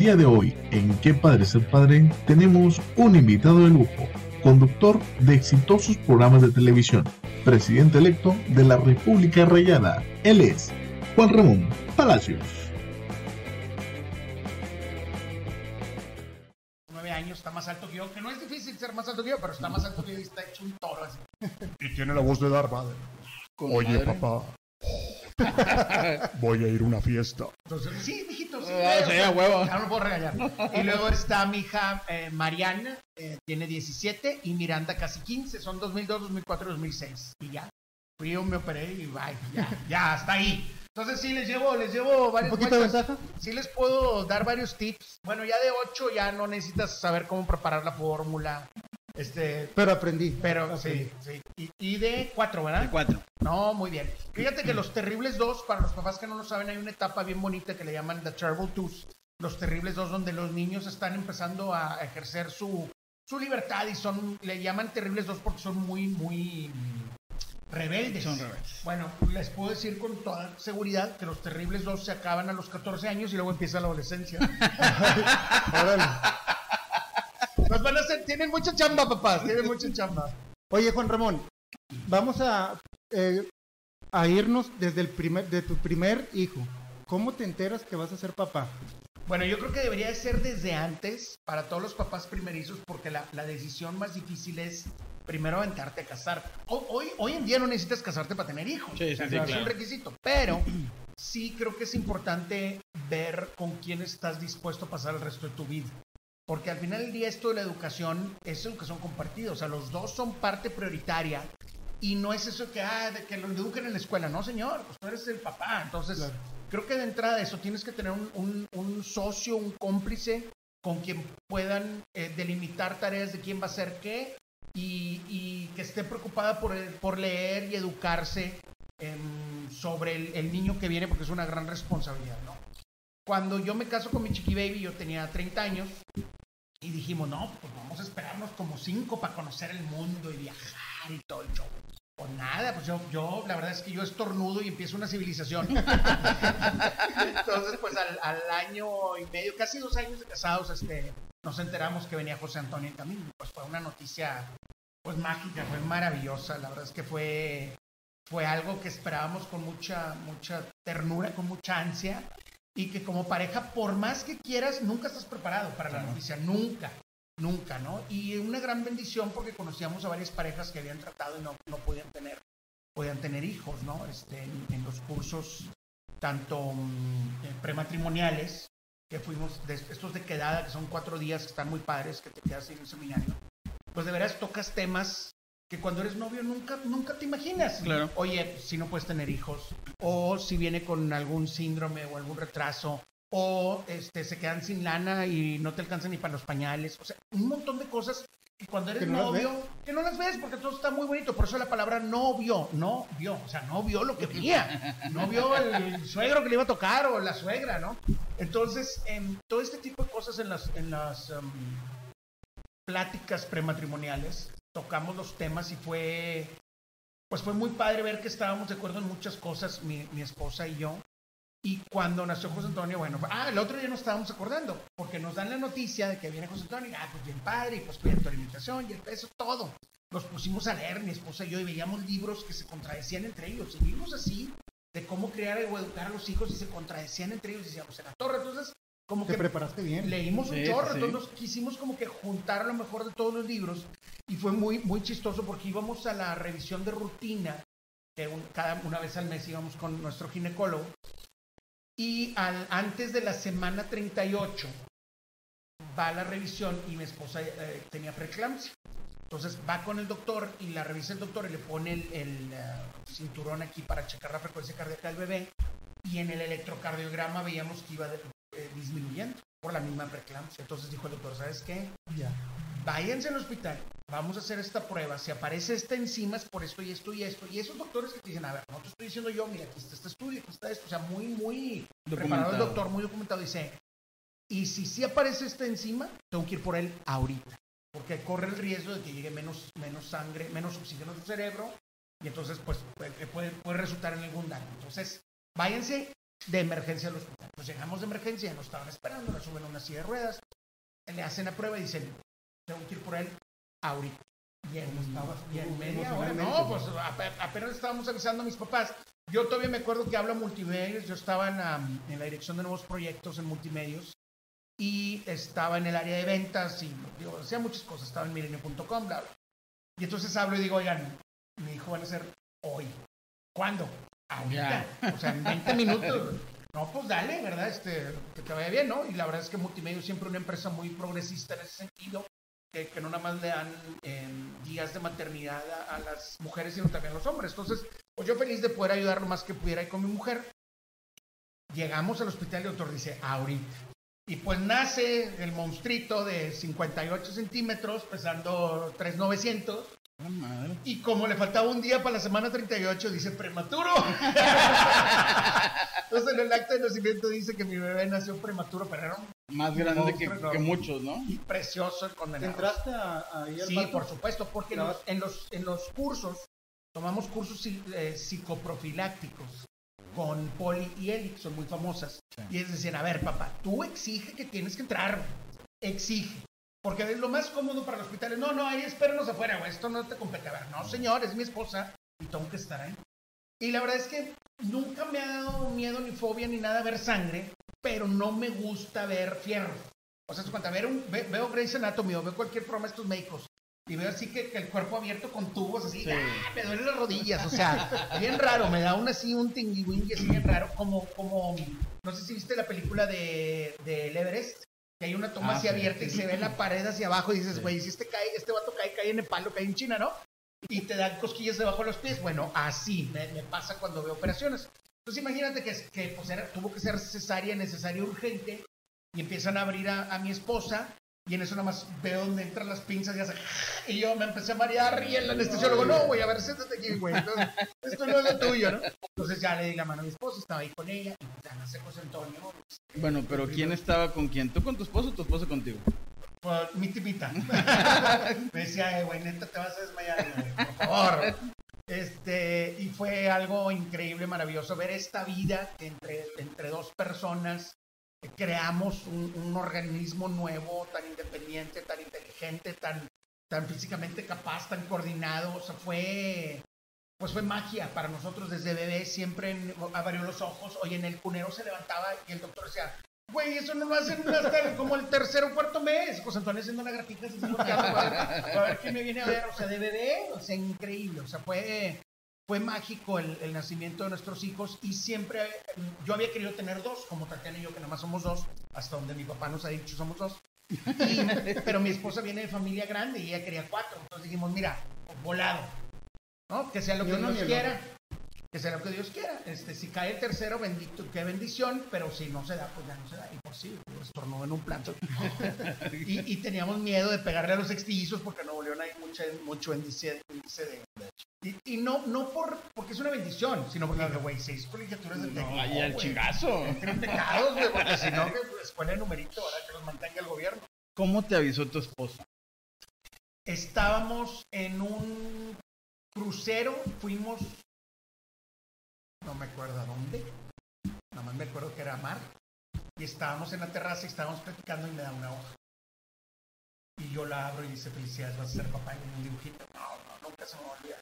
El día de hoy, en ¿Qué padre ser padre? tenemos un invitado de lujo, conductor de exitosos programas de televisión, presidente electo de la República Rayada. Él es Juan Ramón Palacios. Nueve años, está más alto que yo, que no es difícil ser más alto que yo, pero está más alto que yo y está hecho un toro así. Y tiene la voz de Vader. Con Oye, madre. papá. Voy a ir a una fiesta. Entonces, sí, sí. Ah, sí, a huevo. Ya no lo puedo regañar. Y luego está mi hija eh, Mariana, eh, tiene 17, y Miranda casi 15, son 2002, 2004 y 2006. Y ya, frío me operé y bye, ya, ya, hasta ahí. Entonces sí, les llevo, les llevo varias ¿Un poquito de ventaja? Sí les puedo dar varios tips. Bueno, ya de 8 ya no necesitas saber cómo preparar la fórmula. Este, Pero aprendí. pero Aprendí. sí, sí. Y, y de 4, ¿verdad? De cuatro. No, muy bien. Fíjate que los terribles dos, para los papás que no lo saben, hay una etapa bien bonita que le llaman The Terrible Twos. Los terribles dos, donde los niños están empezando a ejercer su, su libertad y son, le llaman terribles dos porque son muy, muy rebeldes. Son rebeldes. Bueno, les puedo decir con toda seguridad que los terribles dos se acaban a los 14 años y luego empieza la adolescencia. Órale. Pues van a ser, tienen mucha chamba, papás, tienen mucha chamba. Oye, Juan Ramón, vamos a, eh, a irnos desde el primer, de tu primer hijo. ¿Cómo te enteras que vas a ser papá? Bueno, yo creo que debería de ser desde antes para todos los papás primerizos porque la, la decisión más difícil es primero aventarte a casar. Ho- Hoy, hoy en día no necesitas casarte para tener hijos. Sí, sí, O sea, sí, no es claro. un requisito. Pero sí creo que es importante ver con quién estás dispuesto a pasar el resto de tu vida. Porque al final del día esto de la educación es educación compartida. O sea, los dos son parte prioritaria. Y no es eso que, ah, de que lo eduquen en la escuela. No, señor, pues tú eres el papá. Entonces, Claro. creo que de entrada de eso tienes que tener un, un- un socio, un cómplice con quien puedan eh, delimitar tareas de quién va a hacer qué y, y que esté preocupada por, por leer y educarse em, sobre el, el niño que viene porque es una gran responsabilidad, ¿no? Cuando yo me caso con mi chiqui baby, yo tenía 30 años y dijimos, no, pues vamos a esperarnos como 5 para conocer el mundo y viajar y todo el show. Pues nada, pues yo, yo, la verdad es que yo estornudo y empiezo una civilización. Entonces, pues al, al año y medio, casi dos años de casados, este, nos enteramos que venía José Antonio en camino. Pues fue una noticia, pues mágica, fue maravillosa. La verdad es que fue, fue algo que esperábamos con mucha, mucha ternura, con mucha ansia. Y que como pareja, por más que quieras, nunca estás preparado para la noticia, nunca, nunca, ¿no? Y una gran bendición porque conocíamos a varias parejas que habían tratado y no, no podían tener, podían tener hijos, ¿no? Este, en, en los cursos tanto mm, eh, prematrimoniales, que fuimos, de estos de quedada, que son cuatro días, que están muy padres, que te quedas en el seminario, pues de veras tocas temas que cuando eres novio nunca, nunca te imaginas. Claro. Oye, si no puedes tener hijos, o si viene con algún síndrome o algún retraso, o este, se quedan sin lana y no te alcanzan ni para los pañales, o sea, un montón de cosas que cuando eres Que no las novio, que no las ves porque todo está muy bonito, por eso la palabra no vio, no vio, o sea, no vio lo que venía, no vio el suegro que le iba a tocar o la suegra, ¿no? Entonces, em, todo este tipo de cosas en las, en las em, pláticas prematrimoniales, tocamos los temas y fue, pues fue muy padre ver que estábamos de acuerdo en muchas cosas, mi, mi esposa y yo. Y cuando nació José Antonio, bueno, ah, el otro día nos estábamos acordando, porque nos dan la noticia de que viene José Antonio, ah, pues bien padre, y pues cuida tu alimentación y el peso, todo. Nos pusimos a leer, mi esposa y yo, y veíamos libros que se contradecían entre ellos, y libros así, de cómo criar o educar a los hijos, y se contradecían entre ellos, y decíamos, en la torre, entonces, como Te que preparaste bien. leímos un Sí, chorro, sí. entonces nos quisimos como que juntar lo mejor de todos los libros y fue muy, muy chistoso porque íbamos a la revisión de rutina, que un- cada una vez al mes íbamos con nuestro ginecólogo y al, antes de la semana 38 va a la revisión y mi esposa eh, tenía preeclampsia. Entonces va con el doctor y la revisa el doctor y le pone el, el, eh, cinturón aquí para checar la frecuencia cardíaca del bebé y en el electrocardiograma veíamos que iba de- eh, disminuyendo por la misma preeclampsia. Entonces dijo el doctor, ¿sabes qué? Ya. Váyanse al hospital, vamos a hacer esta prueba. Si aparece esta enzima es por esto y esto y esto. Y esos doctores que te dicen, a ver, no te estoy diciendo yo, mira, aquí está este estudio, aquí está esto. O sea, muy, muy preparado el doctor, muy documentado. Dice, y si sí aparece esta enzima, tengo que ir por él ahorita. Porque corre el riesgo de que llegue menos, menos sangre, menos oxígeno a su cerebro. Y entonces, pues, puede, puede resultar en algún daño. Entonces, váyanse de emergencia al hospital. Pues llegamos de emergencia, nos estaban esperando, nos suben a una silla de ruedas, le hacen la prueba y dicen, tengo que ir por él ahorita. Y en, y en media hora, no, pues ape- apenas estábamos avisando a mis papás. Yo todavía me acuerdo que hablo multimedios, yo estaba en, la- en la dirección de nuevos proyectos en multimedios y estaba en el área de ventas y digo, hacía muchas cosas, estaba en milenio.com, bla, bla. Y entonces hablo y digo, oigan, mi hijo van a ser hoy. ¿Cuándo? Ahorita. O sea, en 20 minutos. No, pues dale, ¿verdad? Este, que te vaya bien, ¿no? Y la verdad es que Multimedia es siempre una empresa muy progresista en ese sentido, que, que no nada más le dan eh, días de maternidad a, a las mujeres, sino también a los hombres. Entonces, pues yo feliz de poder ayudar lo más que pudiera ahí con mi mujer. Llegamos al hospital y el doctor dice, ahorita. Y pues nace el monstruito de 58 centímetros, pesando 3,900. Madre. Y como le faltaba un día para la semana 38, dice prematuro. Entonces en el acta de nacimiento dice que mi bebé nació prematuro, pero era un Más grande que, Monstruo, que no. muchos, ¿no? precioso el ¿Te condenado. entraste a, ahí al Sí, por supuesto, porque en No. los, en los, en los cursos, tomamos cursos eh, psicoprofilácticos con Poli y Eli, que son muy famosas. Y es decir, a ver, papá, tú exige que tienes que entrar, exige. Porque es lo más cómodo para los hospitales. No, no, ahí espérenos afuera, güey, esto no te compete. A ver, no, señor, es mi esposa y tengo que estar ahí. Y la verdad es que nunca me ha dado miedo ni fobia ni nada ver sangre, pero no me gusta ver fierro. O sea, cuando ver un, ve- veo Grey's Anatomy o veo cualquier programa de estos médicos y veo así que, que el cuerpo abierto con tubos así, Sí. ¡ah! me duelen las rodillas, o sea, bien raro, me da un así un tingui así bien raro, como, como, no sé si viste la película de, de El Everest, que hay una toma Ah, así sí. abierta y se ve la pared hacia abajo y dices, güey, si este cae, este vato cae, cae en Nepal o cae en China, ¿no? Y te dan cosquillas debajo de los pies. Bueno, así me, me pasa cuando veo operaciones. Entonces imagínate que, que pues, era- tuvo que ser cesárea, necesaria, urgente, y empiezan a abrir a, a mi esposa, y en eso nada más veo donde entran las pinzas y hace... Y yo me empecé a marear y el anestesiólogo, no, güey, a ver, siéntate aquí, güey. Entonces, esto no es lo tuyo, ¿no? Entonces ya le di la mano a mi esposa, estaba ahí con ella, y ya nace José Antonio, Bueno, pero ¿quién estaba con quién? ¿Tú con tu esposo o tu esposo contigo? Pues, mi tipita. Me decía, "Eh, güey, neta, te vas a desmayar, güey, por favor. Este, y fue algo increíble, maravilloso ver esta vida entre, entre dos personas creamos un, organismo nuevo, tan independiente, tan inteligente, tan, tan físicamente capaz, tan coordinado. O sea, fue, pues fue magia para nosotros desde bebé. Siempre en- los ojos. Oye, en el cunero se levantaba y el doctor decía, Güey, eso no lo hacen hasta como el tercer o cuarto mes. José Antonio haciendo una grafita así volteando para, ver- para ver quién me viene a ver. O sea, de bebé, o sea, increíble. O sea, fue, fue mágico el, el nacimiento de nuestros hijos y siempre yo había querido tener dos, como Tatiana y yo, que nada más somos dos, hasta donde mi papá nos ha dicho somos dos. Y- pero mi esposa viene de familia grande y ella quería cuatro. Entonces dijimos, mira, volado. ¿No? Que sea lo que uno Dios quiera. Que sea lo que Dios quiera. Este, si cae el tercero, bendito, qué bendición, pero si no se da, pues ya no se da. Y por sí, pues, estornudó en un plato. y, y teníamos miedo de pegarle a los sextillizos porque no volvió ahí mucho, mucho índice, índice de. Y, y no, no por, porque es una bendición, sino porque, güey, seis colegiaturas de técnico. Ay, al chingazo. Tienen pecados, güey, porque si no, que escuela de numerito, ahora que los mantenga el gobierno. ¿Cómo te avisó tu esposa? Estábamos en un crucero, fuimos, no me acuerdo a dónde, nada más me acuerdo que era mar, y estábamos en la terraza y estábamos platicando y me da una hoja. Y yo la abro y dice, felicidades, vas a ser papá en un dibujito. No, no, nunca se me va a olvidar.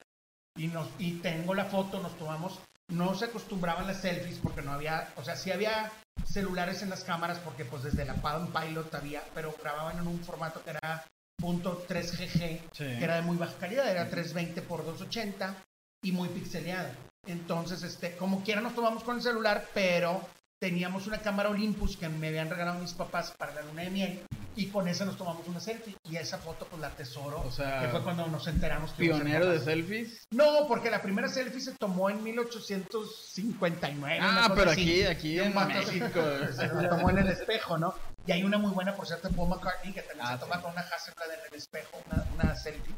Y, nos, y tengo la foto, nos tomamos, no se acostumbraban las selfies porque no había, o sea, sí había celulares en las cámaras porque pues desde la Palm Pilot había, pero grababan en un formato que era punto .3GG, Sí. que era de muy baja calidad, era 320 por 280 y muy pixeleado. Entonces, este, como quiera nos tomamos con el celular, pero teníamos una cámara Olympus que me habían regalado mis papás para la luna de miel y con esa nos tomamos una selfie y esa foto pues la tesoro, O sea, que fue cuando nos enteramos que Pionero de selfies. No, porque la primera selfie se tomó en 1859. una Ah, pero así. aquí, aquí en México. Se la tomó en el espejo, ¿no? Y hay una muy buena, por cierto, Paul McCartney, que también Ah, se toma sí. con una Hasselblad en el espejo, una, una selfie.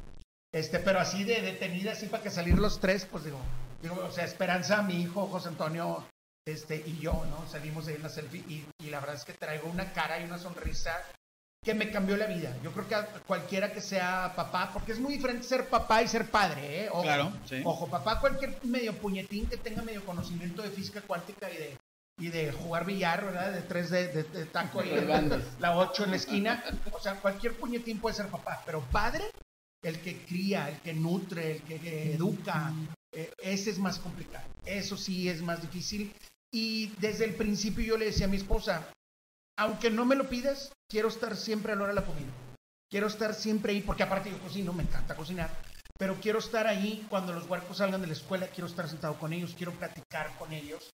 Este, pero así de detenida, así para que salir los tres, pues digo, digo, o sea, Esperanza, mi hijo, José Antonio, este, y yo, ¿no? Salimos de ahí en la selfie y, y la verdad es que traigo una cara y una sonrisa que me cambió la vida. Yo creo que a cualquiera que sea papá, porque es muy diferente ser papá y ser padre, ¿eh? Ojo, Claro, sí. Ojo, papá, cualquier medio puñetín que tenga medio conocimiento de física cuántica y de, y de jugar billar, ¿verdad? De tres de, de- de taco bandos. la ocho en la esquina. O sea, cualquier puñetín puede ser papá, pero padre, el que cría, el que nutre, el que, que educa, eh, ese es más complicado. Eso sí es más difícil. Y desde el principio yo le decía a mi esposa, aunque no me lo pidas, quiero estar siempre a la hora de la comida. Quiero estar siempre ahí, porque aparte yo cocino, me encanta cocinar, pero quiero estar ahí cuando los huercos salgan de la escuela, quiero estar sentado con ellos, quiero platicar con ellos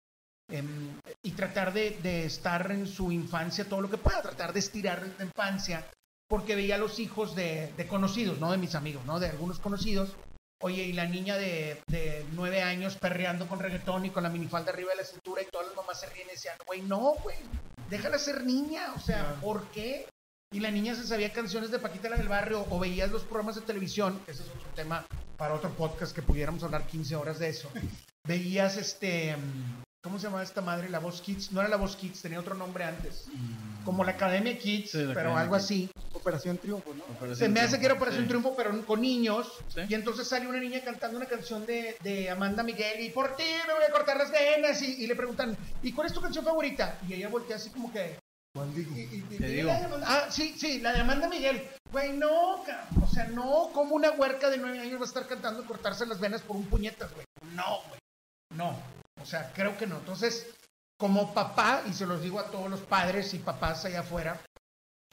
em, y tratar de, estar en su infancia todo lo que pueda, tratar de estirar la infancia, porque veía a los hijos de, de conocidos, no de mis amigos, no de algunos conocidos. Oye, y la niña de, de nueve años perreando con reggaetón y con la minifalda arriba de la cintura y todas las mamás se ríen y decían, güey, no, güey, déjala ser niña, o sea, ¿por qué? Y la niña se sabía canciones de Paquita la del barrio o veías los programas de televisión, ese es otro tema para otro podcast que pudiéramos hablar 15 horas de eso. Veías este, ¿cómo se llamaba esta madre? La Voz Kids, no era la Voz Kids, tenía otro nombre antes, como la Academia Kids, Sí, la pero Academia algo Kids. así. Operación Triunfo, ¿no? Operación Se me hace que era Operación Sí. Triunfo, pero con niños. Sí. Y entonces sale una niña cantando una canción de, de Amanda Miguel y por ti me voy a cortar las venas. Y, y le preguntan, ¿y cuál es tu canción favorita? Y ella voltea así como que. ¿Cuál digo? y- y- Te y digo. la de Amanda- ah, sí, sí, la de Amanda Miguel. Güey, no, cabrón, o sea, no, como una huerca de nueve años va a estar cantando y cortarse las venas por un puñetas, güey. No, güey. No. O sea, creo que no. Entonces, como papá, y se los digo a todos los padres y papás allá afuera,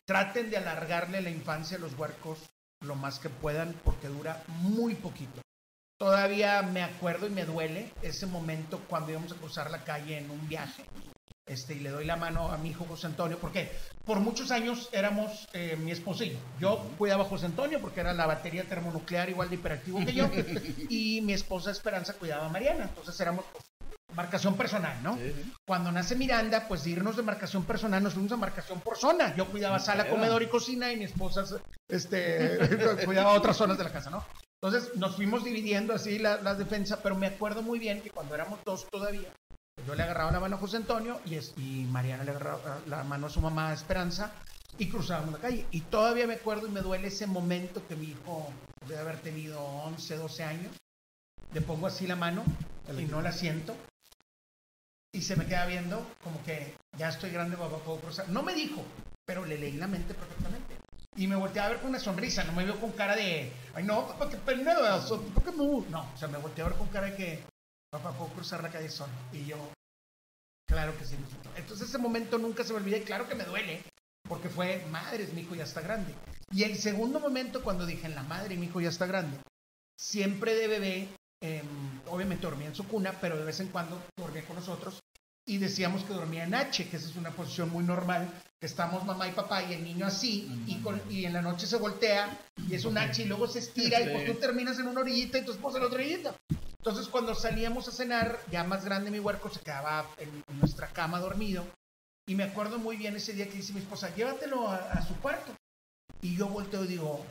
traten de alargarle la infancia a los huercos lo más que puedan porque dura muy poquito. Todavía me acuerdo y me duele ese momento cuando íbamos a cruzar la calle en un viaje. Este, y le doy la mano a mi hijo José Antonio, porque por muchos años éramos eh, mi esposo y yo. Cuidaba a José Antonio porque era la batería termonuclear igual de hiperactivo que yo, y mi esposa Esperanza cuidaba a Mariana. Entonces éramos pues, marcación personal, ¿no? Sí. Cuando nace Miranda, pues de irnos de marcación personal, nos fuimos a marcación por zona. Yo cuidaba sala, comedor y cocina y mi esposa este, cuidaba otras zonas de la casa, ¿no? Entonces nos fuimos dividiendo así la, la defensa, pero me acuerdo muy bien que cuando éramos dos todavía, yo le agarraba la mano a José Antonio y, es- y Mariana le agarraba la mano a su mamá Esperanza y cruzábamos la calle. Y todavía me acuerdo y me duele ese momento que mi hijo debe haber tenido 11, 12 años. Le pongo así la mano y no la siento y se me queda viendo como que ya estoy grande, papá, puedo cruzar. No me dijo, pero le leí la mente perfectamente. Y me volteé a ver con una sonrisa, no me vio con cara de, ay no, papá, qué ¿por qué no? No, o sea, me volteé a ver con cara de que, papá, puedo cruzar la calle solo. Y yo, claro que sí. mijito. Entonces ese momento nunca se me olvida y claro que me duele, porque fue, madres, mi hijo ya está grande. Y el segundo momento cuando dije, la madre, mi hijo ya está grande, siempre de bebé, em, obviamente dormía en su cuna, pero de vez en cuando dormía con nosotros y decíamos que dormía en H, que esa es una posición muy normal, que estamos mamá y papá y el niño así, y, con- y en la noche se voltea y es un H y luego se estira y pues tú terminas en una orillita y tu esposa en la otra orillita. Entonces cuando salíamos a cenar, ya más grande mi huerco se quedaba en, en nuestra cama dormido y me acuerdo muy bien ese día que dice mi esposa, llévatelo a, a su cuarto. Y yo volteo y digo,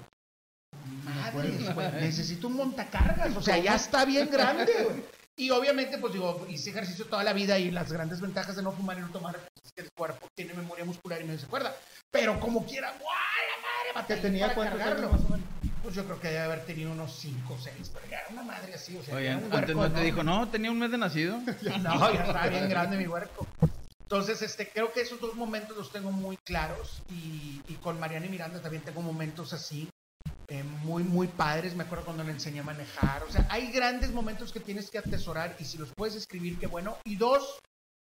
madre, güey, necesito un montacargas, o sea, ya está bien grande, güey. Y obviamente, pues digo, hice ejercicio toda la vida y las grandes ventajas de no fumar y no tomar pues, es que el cuerpo tiene memoria muscular y no se acuerda. Pero como quiera, ¡guau, la madre! Que batallé tenía para cargarlo. más o menos. Pues yo creo que debe haber tenido unos 5 o 6, pero ya era una madre así, o sea, Oye, un antes huerco no te dijo, no, tenía un mes de nacido. No, ya estaba bien grande mi huerco. Entonces, este, creo que esos dos momentos los tengo muy claros y, y con Mariana y Miranda también tengo momentos así, eh, muy, muy padres. Me acuerdo cuando le enseñé a manejar. O sea, hay grandes momentos que tienes que atesorar y si los puedes escribir, qué bueno. Y dos,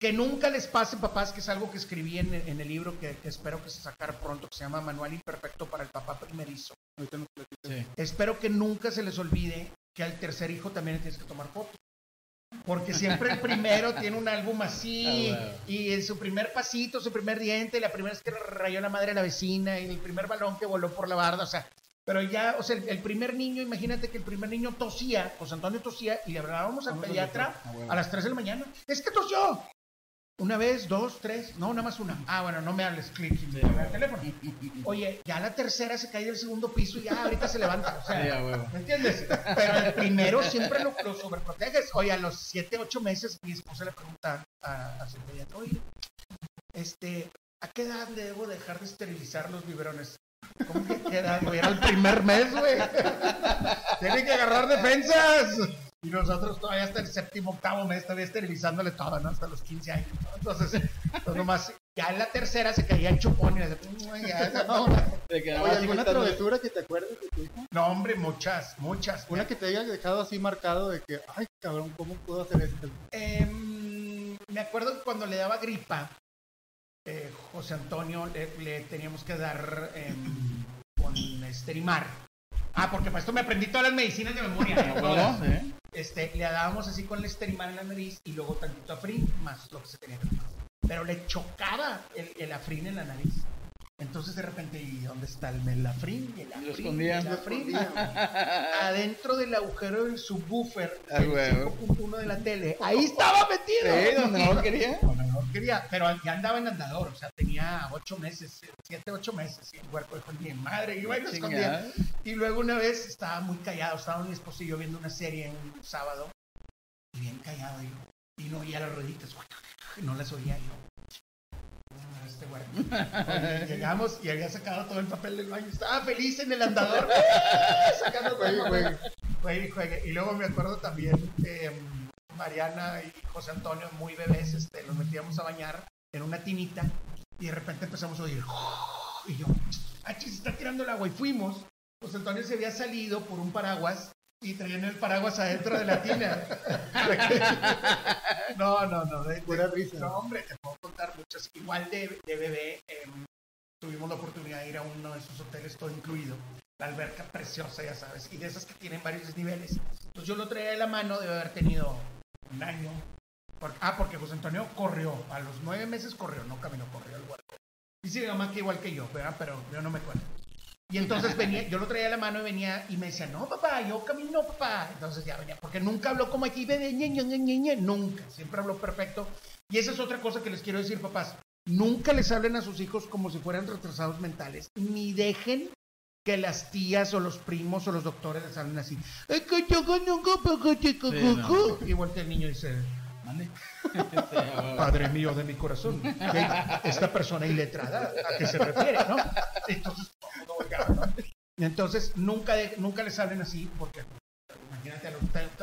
que nunca les pase, papás, que es algo que escribí en, en el libro que, que espero que se sacara pronto, que se llama Manual Imperfecto para el Papá Primerizo. Sí. Espero que nunca se les olvide que al tercer hijo también le tienes que tomar foto. Porque siempre el primero tiene un álbum así, Ah, bueno. y en su primer pasito, su primer diente, y la primera vez que rayó la madre a la vecina, y el primer balón que voló por la barda, o sea, pero ya, o sea, el, el primer niño, imagínate que el primer niño tosía, José Antonio tosía, y le hablábamos al pediatra. Ah, bueno. a las 3 de la mañana, es que tosió. Una vez, dos, tres, no, nada más una. Ah, bueno, no me hables, clic, habla el teléfono. Oye, ya la tercera se cae del segundo piso y ya ahorita se levanta. O sea, Sí. ¿me entiendes? Pero el primero siempre lo, lo sobreproteges. Oye, a los siete, ocho meses mi esposa le pregunta a, a su pediatra, oye, este, ¿a qué edad le debo dejar de esterilizar los biberones? ¿Cómo que güey? Era el primer mes, güey. Tiene que agarrar defensas. Y nosotros todavía hasta el séptimo, octavo mes, todavía esterilizándole todo, ¿no? Hasta los 15 años. ¿no? Entonces, pues nomás, ya en la tercera se caía el chupón y "Mm, ya, no, Oye, ¿alguna travesura que te acuerdes de tu hijo? no, hombre, muchas, muchas. Una que te haya dejado así marcado de que, ay, cabrón, ¿cómo puedo hacer esto? Em, me acuerdo que cuando le daba gripa, eh, José Antonio le, le teníamos que dar em, con esterimar. Ah, porque para esto me aprendí todas las medicinas de memoria. ¿eh? ¿Eh? Este, le dábamos así con el esterimar en la nariz y luego tantito afrin más lo que se tenía que tomar. Pero le chocaba el, el afrin en la nariz. Entonces de repente, ¿y dónde está el? Y Lo afrin. Adentro del agujero del subwoofer Ah, del huevo. 5.1 de la tele. Ahí estaba metido. Sí, donde no quería. Donde no quería, pero ya andaba en andador, o sea, tenía ocho meses, siete, ocho meses, y el cuerpo dijo, mi madre, iba y lo escondía. Y luego una vez estaba muy callado, estaba mi esposo y yo viendo una serie un sábado, y bien callado yo, y no oía las rueditas, no las oía yo. "Ah, Este güey". Oye, Llegamos y había sacado todo el papel del baño, estaba feliz en el andador, sacando todo el Juegue. Juegue y luego me acuerdo también, eh, Mariana y José Antonio, muy bebés, este, los metíamos a bañar en una tinita y de repente empezamos a oír. Y yo, ah, chis, se está tirando el agua. Y fuimos. José Antonio se había salido por un paraguas y traían el paraguas adentro de la tina. no, no, no. de- de- Pura risa. No, hombre, te puedo contar muchas. Igual de, de bebé, em, tuvimos la oportunidad de ir a uno de esos hoteles, todo incluido. La alberca preciosa, ya sabes. Y de esas que tienen varios desniveles. Entonces yo lo traía de la mano, debe haber tenido un año. Por- ah, porque José Antonio corrió. A los nueve meses corrió, no caminó, corrió al huerto. Dice mi mamá que igual que yo, ¿verdad? Pero yo no me acuerdo. Y entonces venía, yo lo traía de la mano y venía y me decía, no, papá, yo camino, papá. Entonces ya venía, porque nunca habló como aquí, bebé, ñe, ñe, ñe, ñe, nunca. Siempre habló perfecto. Y esa es otra cosa que les quiero decir, papás. Nunca les hablen a sus hijos como si fueran retrasados mentales, ni dejen que las tías o los primos o los doctores les hablen así. "Ay, que yo nunca, porque te no. Y voltea el niño y dice. Padre mío de mi corazón, ¿qué- esta persona iletrada, ¿a qué se refiere, no? Entonces. Entonces, nunca, de- nunca les hablen así, porque imagínate,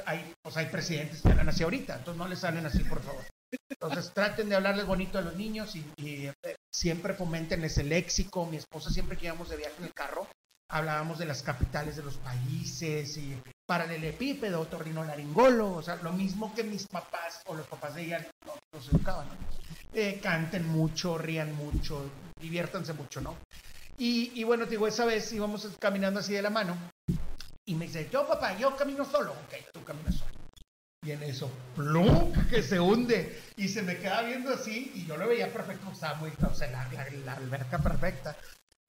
hay, sea, hay presidentes que hablan así ahorita, entonces no les hablen así, por favor. Entonces, traten de hablarles bonito a los niños y, y, eh, siempre fomentenles el léxico. Mi esposa, siempre que íbamos de viaje en el carro, hablábamos de las capitales de los países y paralelepípedo, torrinolaringolo, o sea, lo mismo que mis papás o los papás de ella no- nos educaban. Eh, canten mucho, rían mucho, diviértanse mucho, ¿no? Y, y bueno, te digo, esa vez íbamos caminando así de la mano y me dice, yo papá, yo camino solo, ok, tú caminas solo. Y en eso, plum, que se hunde. Y se me queda viendo así, y yo lo veía perfecto, estaba muy, o sea, la, la- la alberca perfecta.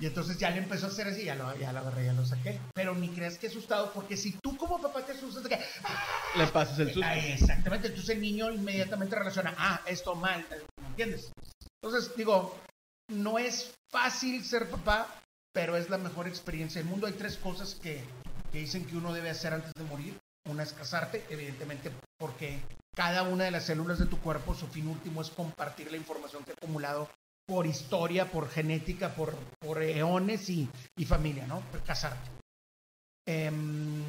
Y entonces ya le empezó a hacer así, ya lo, ya lo agarré, ya lo saqué. Pero ni creas que asustado, porque si tú como papá te asustas, de que, Le pasas el susto. Ah, exactamente, entonces el niño inmediatamente relaciona, ah, esto mal, ¿me entiendes? Entonces, digo, no es fácil ser papá, pero es la mejor experiencia del mundo. Hay tres cosas que, que dicen que uno debe hacer antes de morir. Una es casarte, evidentemente, porque cada una de las células de tu cuerpo, su fin último es compartir la información que ha acumulado por historia, por genética, por, por eones y, y familia, ¿no? Casarte. Em,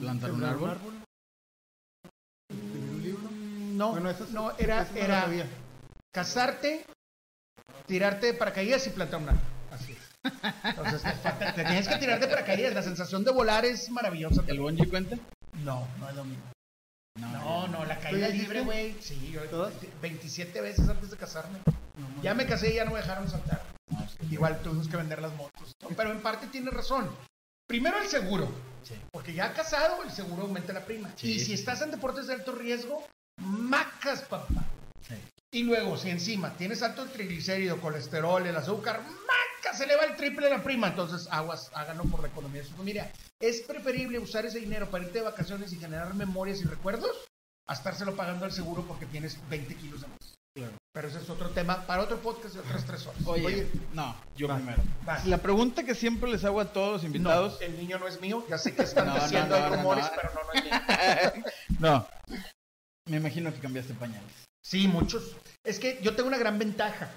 Plantar un ¿Sembrar árbol. ¿Escribir un libro? no, Bueno, eso es- no, era, eso no era casarte, tirarte de paracaídas y plantar un árbol. Así es. Entonces, te, falta- te tienes que tirar de paracaídas. La sensación de volar es maravillosa. ¿El bungee cuenta? No, no es lo mismo. No, No, no, la caída ¿Tú ya libre, güey. Sí, yo ¿Todas? 27 veces antes de casarme. Ya me casé y ya no me dejaron saltar. Igual tuvimos que vender las motos. Pero en parte tiene razón. Primero el seguro. Porque ya casado, el seguro aumenta la prima. Sí. Y si estás en deportes de alto riesgo, macas, papá. Sí. Y luego, si encima tienes alto triglicérido, colesterol, el azúcar, maca, se eleva el triple la prima. Entonces, aguas, háganlo por la economía de su familia. Es preferible usar ese dinero para irte de vacaciones y generar memorias y recuerdos a estárselo pagando al seguro porque tienes 20 kilos de más. Claro. Pero ese es otro tema para otro podcast de otras tres horas. Oye, Oye, no, yo primero. La pregunta que siempre les hago a todos los No, invitados. el niño no es mío. Ya sé que están No, no, no, no, rumores, no. pero no, no es mío. no. Me imagino que cambiaste pañales. Sí, muchos. Es que yo tengo una gran ventaja.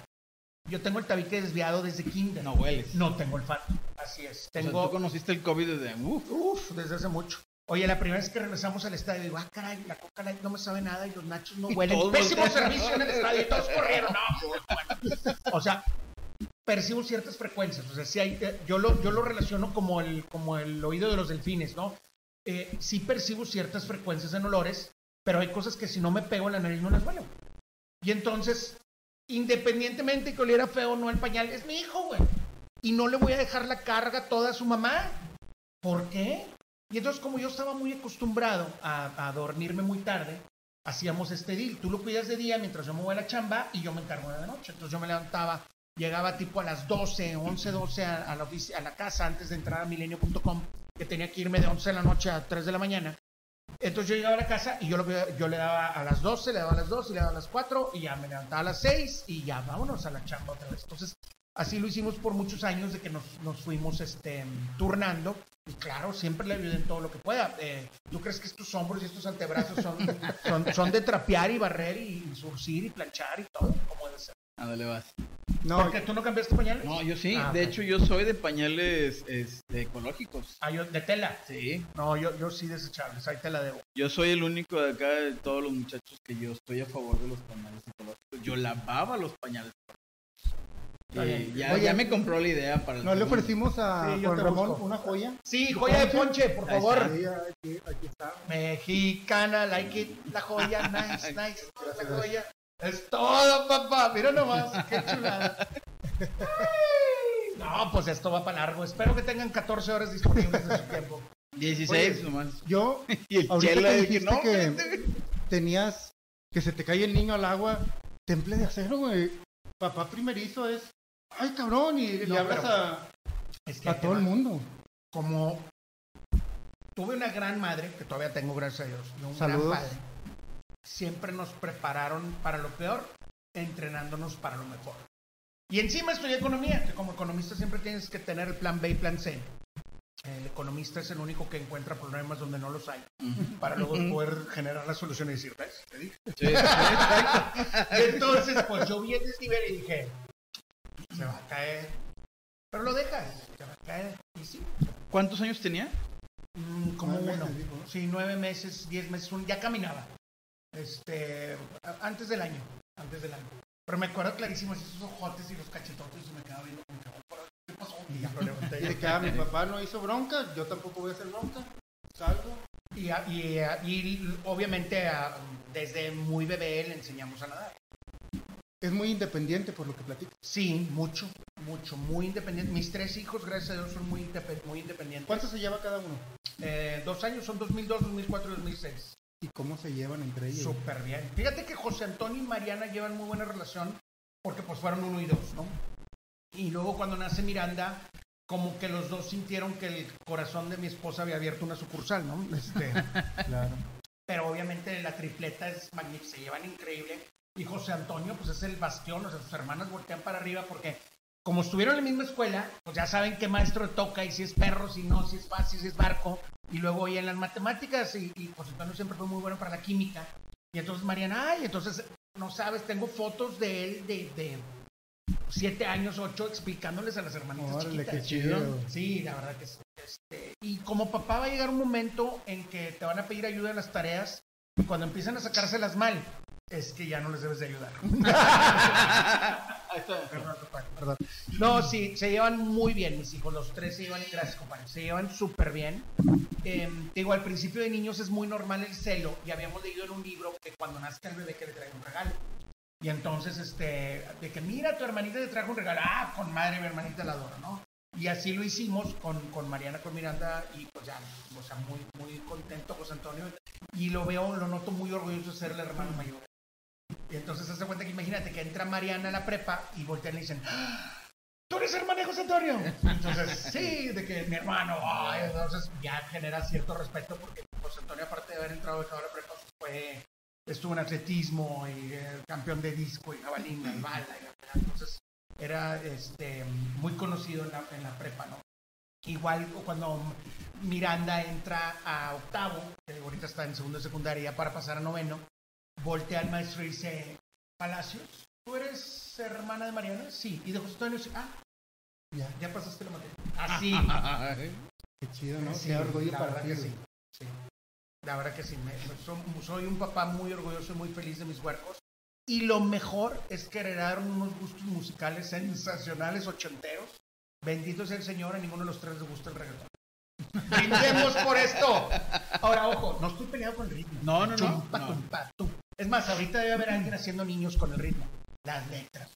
Yo tengo el tabique desviado desde kinder. No hueles. No tengo olfato. Así es. O sea, Tengo, tú conociste el COVID desde. Uf, uf, desde hace mucho. Oye, la primera vez que regresamos al estadio, digo, ah, caray, la coca light no me sabe nada y los nachos no huelen. Pésimo servicio en el estadio y todos corrieron. No, pues, bueno. O sea, percibo ciertas frecuencias. O sea, sí hay, eh, yo, lo, yo lo relaciono como el, como el oído de los delfines, ¿no? Eh, sí percibo ciertas frecuencias en olores, pero hay cosas que si no me pego en la nariz no las huelo. Y entonces, independientemente que oliera feo o no el pañal, es mi hijo, güey. Y no le voy a dejar la carga toda a su mamá. ¿Por qué? Y entonces, como yo estaba muy acostumbrado a, dormirme muy tarde, hacíamos este deal. Tú lo cuidas de día mientras yo me voy a la chamba y yo me encargo de la noche. Entonces yo me levantaba, llegaba tipo a las 12, 11, 12 a, la, casa antes de entrar a milenio.com, que tenía que irme de 11 de la noche a 3 de la mañana. Entonces yo llegaba a la casa y yo, yo le daba a las 12, le daba a las 2 y le daba a las 4 y ya me levantaba a las 6 y ya vámonos a la chamba otra vez. Entonces así lo hicimos por muchos años de que nos, nos fuimos este, turnando y claro, siempre le ayudé en todo lo que pueda. Eh, ¿Tú crees que estos hombros y estos antebrazos son, son, son de trapear y barrer y surcir y planchar y todo? como debe ser? Ándale, vas. No, ¿Por qué tú no cambiaste pañales? No, yo sí. Ah, de hecho, yo soy de pañales este, ecológicos. Ah, yo, de tela. Sí. No, yo, yo sí desechables, ahí te la debo. Yo soy el único de acá de todos los muchachos que yo estoy a favor de los pañales ecológicos. Yo lavaba los pañales. Eh, ya, Oye, ya me compró la idea para el no le ofrecimos a Sí, Juan Ramón busco. una joya. Sí, joya de ponche, por Ahí favor. está. Sí, aquí, aquí está. Mexicana, like it, la joya, nice, nice, la joya. Es todo, papá, mira nomás, qué chulada. No, pues esto va para largo. Espero que tengan 14 horas disponibles de su tiempo. 16 Oye, nomás. Yo, Y el ahorita chela que dijiste no, que espérate, güey". tenías que se te cae el niño al agua, temple de acero, güey. Papá primerizo es, ay cabrón, y No, le hablas a, Es que a todo el mundo. como tuve una gran madre, que todavía tengo, gracias a Dios, y un Saludos. gran padre, siempre nos prepararon para lo peor, entrenándonos para lo mejor. Y encima estudié economía, que como economista siempre tienes que tener el plan B y plan C. El economista es el único que encuentra problemas donde no los hay, para luego poder generar la solución y decir, ¿ves? Te dije. Sí, sí, exacto. Y entonces, pues yo vi el desnivel y dije, se va a caer. Pero lo dejas, se va a caer. Y sí, ¿Cuántos años tenía? Mm, como Nueve uno. meses, dijo, ¿no? Sí, nueve meses, diez meses, un- ya caminaba. Este, antes del año, antes del año. Pero me acuerdo clarísimo esos ojotes y los cachetotes y me quedaba viendo como que, ¿qué pasó? Y ya lo levanté. Y de que ah, mi papá no hizo bronca, yo tampoco voy a hacer bronca. Salgo. Y, a- y, a- y obviamente a- desde muy bebé le enseñamos a nadar. Es muy independiente por lo que platicas. Sí, mucho, mucho, muy independiente. Mis tres hijos, gracias a Dios, son muy, muy independientes. ¿Cuánto se lleva cada uno? Eh, dos años son 2002, 2004 y 2006. ¿Y cómo se llevan entre ellos? Súper bien. Fíjate que José Antonio y Mariana llevan muy buena relación porque pues fueron uno y dos, ¿no? Y luego cuando nace Miranda, como que los dos sintieron que el corazón de mi esposa había abierto una sucursal, ¿no? Este, Claro. pero obviamente la tripleta es magnífica, se llevan increíble. Y José Antonio, pues es el bastión, o sea, sus hermanas voltean para arriba porque como estuvieron en la misma escuela, pues ya saben qué maestro toca y si es perro, si no, si es fácil, si es barco. Y luego oye en las matemáticas y, y José Antonio siempre fue muy bueno para la química. Y entonces Mariana, ay, entonces, no sabes, tengo fotos de él de, de siete años, ocho, explicándoles a las hermanitas Órale, chiquitas. qué chido. Sí, la verdad que sí. Este, y como papá va a llegar un momento en que te van a pedir ayuda en las tareas y cuando empiezan a sacárselas mal, es que ya no les debes de ayudar. Perdón, compadre, perdón. No, sí, se llevan muy bien mis hijos, los tres se llevan, gracias compadre, se llevan súper bien. Eh, te digo, al principio de niños es muy normal el celo y habíamos leído en un libro que cuando nazca el bebé que le traiga un regalo. Y entonces, este, de que mira, tu hermanita te trajo un regalo, ah, con madre mi hermanita la adoro, ¿no? Y así lo hicimos con, con Mariana, con Miranda, y pues ya, o sea, muy, muy contento José Antonio. Y lo veo, lo noto muy orgulloso de ser el hermano mayor. Y entonces se hace cuenta que imagínate que entra Mariana a la prepa y voltean y le dicen, "¡Ah! ¿tú eres hermano José Antonio? Entonces, sí, de que mi hermano, ay, entonces ya genera cierto respeto porque José Antonio, aparte de haber entrado de a la prepa, fue, estuvo en atletismo y eh, campeón de disco y jabalina y bala. y- entonces, era este, muy conocido en la, en la prepa, ¿no? Igual cuando Miranda entra a octavo, que ahorita está en segundo de secundaria para pasar a noveno, voltea al maestro y dice, Palacios, ¿tú eres hermana de Mariana? Sí. ¿Y de José Antonio? Sí. Ah, Ya, ya pasaste la materia. Así. qué chido, ¿no? Sí, qué orgullo la para verdad ti. que sí. Sí. La verdad que sí, me- soy, soy un papá muy orgulloso y muy feliz de mis huercos. Y lo mejor es que heredaron unos gustos musicales sensacionales, ochenteros. Bendito sea el Señor, a ninguno de los tres les gusta el reggaetón. Brindemos por esto. Ahora, ojo, no estoy peleado con el ritmo. No, no, no, Chumpa, no. tumpa, tum. Es más, ahorita debe haber alguien haciendo niños con el ritmo. Las letras.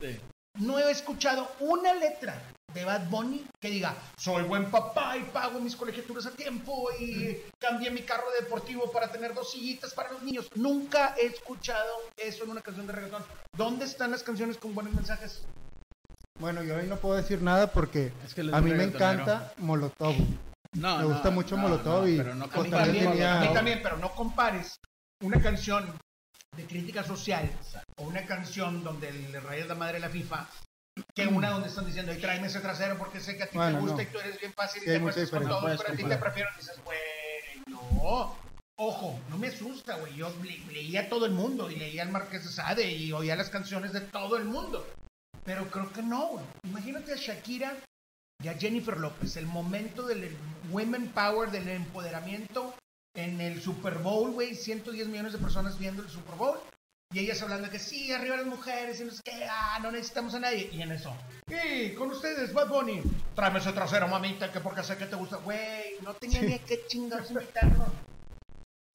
Sí. No he escuchado una letra de Bad Bunny que diga, soy buen papá y pago mis colegiaturas a tiempo y cambié mi carro deportivo para tener dos sillitas para los niños. Nunca he escuchado eso en una canción de reggaetón. ¿Dónde están las canciones con buenos mensajes? Bueno, yo hoy no puedo decir nada porque Es que a mí me encanta Molotov. No, Me no, gusta mucho no, Molotov no, y pero no A mí también a mí también, pero no compares una canción de crítica social o una canción donde el rey es la madre de la FIFA que una donde están diciendo, y tráeme ese trasero porque sé que a ti Bueno, te gusta no. y tú eres bien fácil Sí, y te acuestas con puedes pero a ti te prefiero. Y dices, güey, no. Ojo, no me asusta, güey. Yo le- leía a todo el mundo y leía al Marqués de Sade y oía las canciones de todo el mundo. Pero creo que no, güey. Imagínate a Shakira y a Jennifer López, el momento del women power, del empoderamiento en el Super Bowl, güey, 110 millones de personas viendo el Super Bowl. Y ellas hablando que sí, arriba las mujeres, y no sé qué, ah, no necesitamos a nadie. Y en eso, y con ustedes, Bad Bunny, tráeme ese trasero, mamita, que porque sé que te gusta. Güey, no tenía ni a qué chingados invitarnos.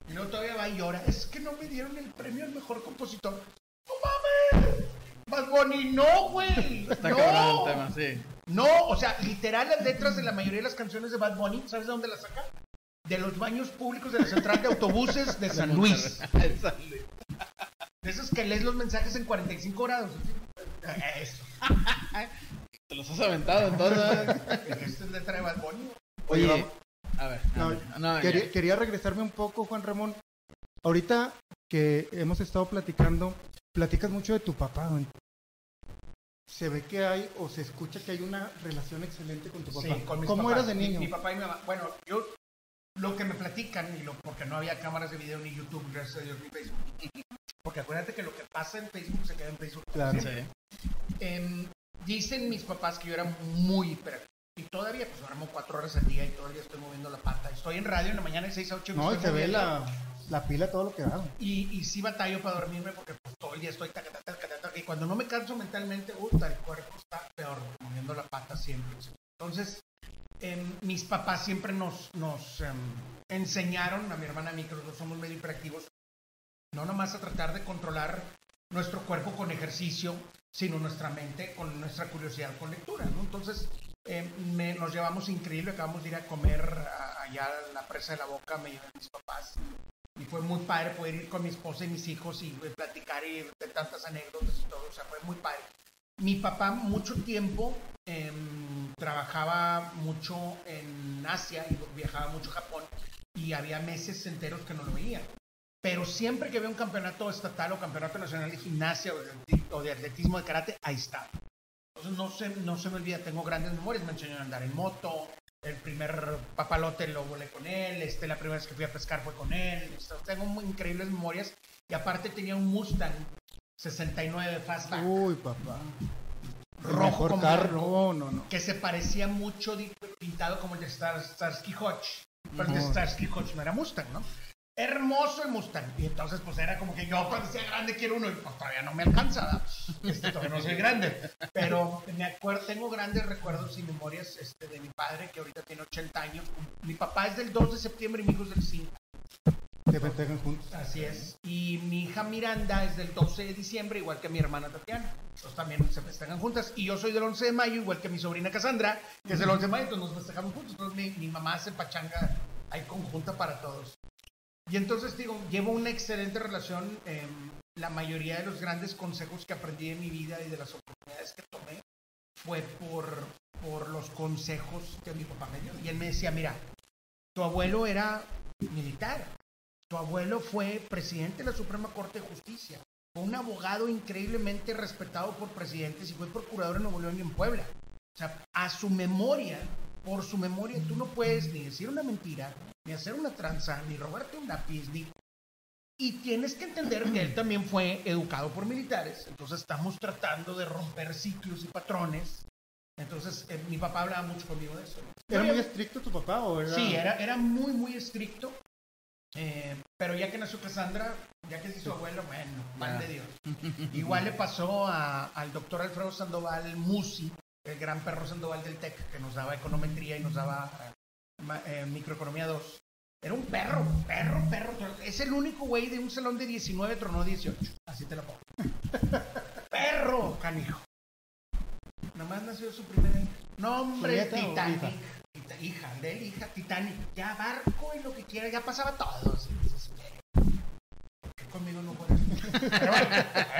Y luego todavía va y llora. Es que no me dieron el premio al mejor compositor. ¡No mames! Bad Bunny, no, güey. Está no. el tema, sí. No, o sea, literal las letras de la mayoría de las canciones de Bad Bunny, ¿sabes de dónde las saca? De los baños públicos de la central de autobuses de San Luis. De esos que lees los mensajes en 45 grados. Eso. Te los has aventado entonces. Esta es letra de Bad Bunny. Oye, Oye, a ver. No, a ver, no, ya. Quería, quería regresarme un poco, Juan Ramón. Ahorita que hemos estado platicando, platicas mucho de tu papá. güey. Se ve que hay o se escucha que hay una relación excelente con tu papá. Sí, con mis ¿Cómo papás. eras de Mi- niño? Mi, papá y mi mamá. Bueno, yo lo que me platican, y lo, porque no había cámaras de video ni YouTube, gracias a Dios, ni Facebook. Porque acuérdate que lo que pasa en Facebook se queda en Facebook. Claro. Sí. Em, dicen mis papás que yo era muy hiperactivo. Y todavía, pues duermo cuatro horas al día y día estoy moviendo la pata. Estoy en radio en la mañana de 6 a 8. me No, y se ve la, la pila, todo lo que da. Y, y sí batallo para dormirme porque pues, todo el día estoy taca, taca, taca, y cuando no me canso mentalmente, gusta, el cuerpo está peor, moviendo la pata siempre. Entonces, mis papás siempre nos, nos em, enseñaron, a mi hermana a mí, que los dos somos medio hiperactivos, no nomás a tratar de controlar nuestro cuerpo con ejercicio, sino nuestra mente con nuestra curiosidad con lectura. Entonces, em, me- nos llevamos increíble, acabamos de ir a comer a- allá la presa de la boca, me llevé a mis papás, y fue muy padre poder ir con mi esposa y mis hijos y eh, platicar y de tantas anécdotas y todo, o sea, fue muy padre. Mi papá mucho tiempo em, trabajaba mucho en Asia y viajaba mucho a Japón y había meses enteros que no lo veía. Pero siempre que había un campeonato estatal o campeonato nacional de gimnasia o de, atletismo de karate, ahí estaba. Entonces no se, no se me olvida, tengo grandes memorias, me enseñó a andar en moto, el primer papalote lo volé con él, este, la primera vez que fui a pescar fue con él, tengo muy increíbles memorias y aparte tenía un Mustang 69 Fastback Uy, papá. El rojo con carro. No, no, no. que se parecía mucho pintado como el de Star, Starsky Hodge, pero el de. Starsky Hodge no era Mustang, ¿no? Hermoso el Mustang. Y entonces, pues era como que yo cuando sea grande quiero uno y pues todavía no me alcanza. Este, todavía no soy grande. Pero me acuerdo, tengo grandes recuerdos y memorias este, de mi padre que ahorita tiene 80 años. Mi papá es del 2 de septiembre y mi hijo es del 5. Que festejan juntos. Así es. Y mi hija Miranda es del 12 de diciembre, igual que mi hermana Tatiana. Entonces también se festejan juntas. Y yo soy del 11 de mayo, igual que mi sobrina Cassandra, que es del 11 de mayo, entonces nos festejamos juntos. Entonces mi, mi mamá hace pachanga ahí conjunta para todos. Y entonces digo, llevo una excelente relación. em, la mayoría de los grandes consejos que aprendí en mi vida y de las oportunidades que tomé fue por, por los consejos que mi papá me dio. Y él me decía, mira, tu abuelo era militar, tu abuelo fue presidente de la Suprema Corte de Justicia, fue un abogado increíblemente respetado por presidentes y fue procurador en Nuevo León y en Puebla. O sea, a su memoria, por su memoria, tú no puedes ni decir una mentira, ni hacer una tranza, ni robarte un lápiz, ni... Y tienes que entender que él también fue educado por militares, entonces estamos tratando de romper ciclos y patrones Entonces, eh, mi papá hablaba mucho conmigo de eso. ¿no? ¿Era muy estricto tu papá o era...? Sí, era, era muy, muy estricto. Eh, pero ya que nació Cassandra, ya que se hizo abuelo, bueno, pan de Dios. Igual le pasó a- al doctor Alfredo Sandoval Musi, el gran perro Sandoval del TEC, que nos daba econometría y nos daba eh, eh, microeconomía 2. Era un perro, perro, perro. Es el único güey de un salón de 19 tronó 18. Así te lo pongo. perro, canijo. Nomás nació su primera hija. Nombre ¿Su Titanic. Hija? De él, hija, Titanic. Ya barco y lo que quiera, ya pasaba todo. así, dices, ¿por qué conmigo no puedes? Pero bueno,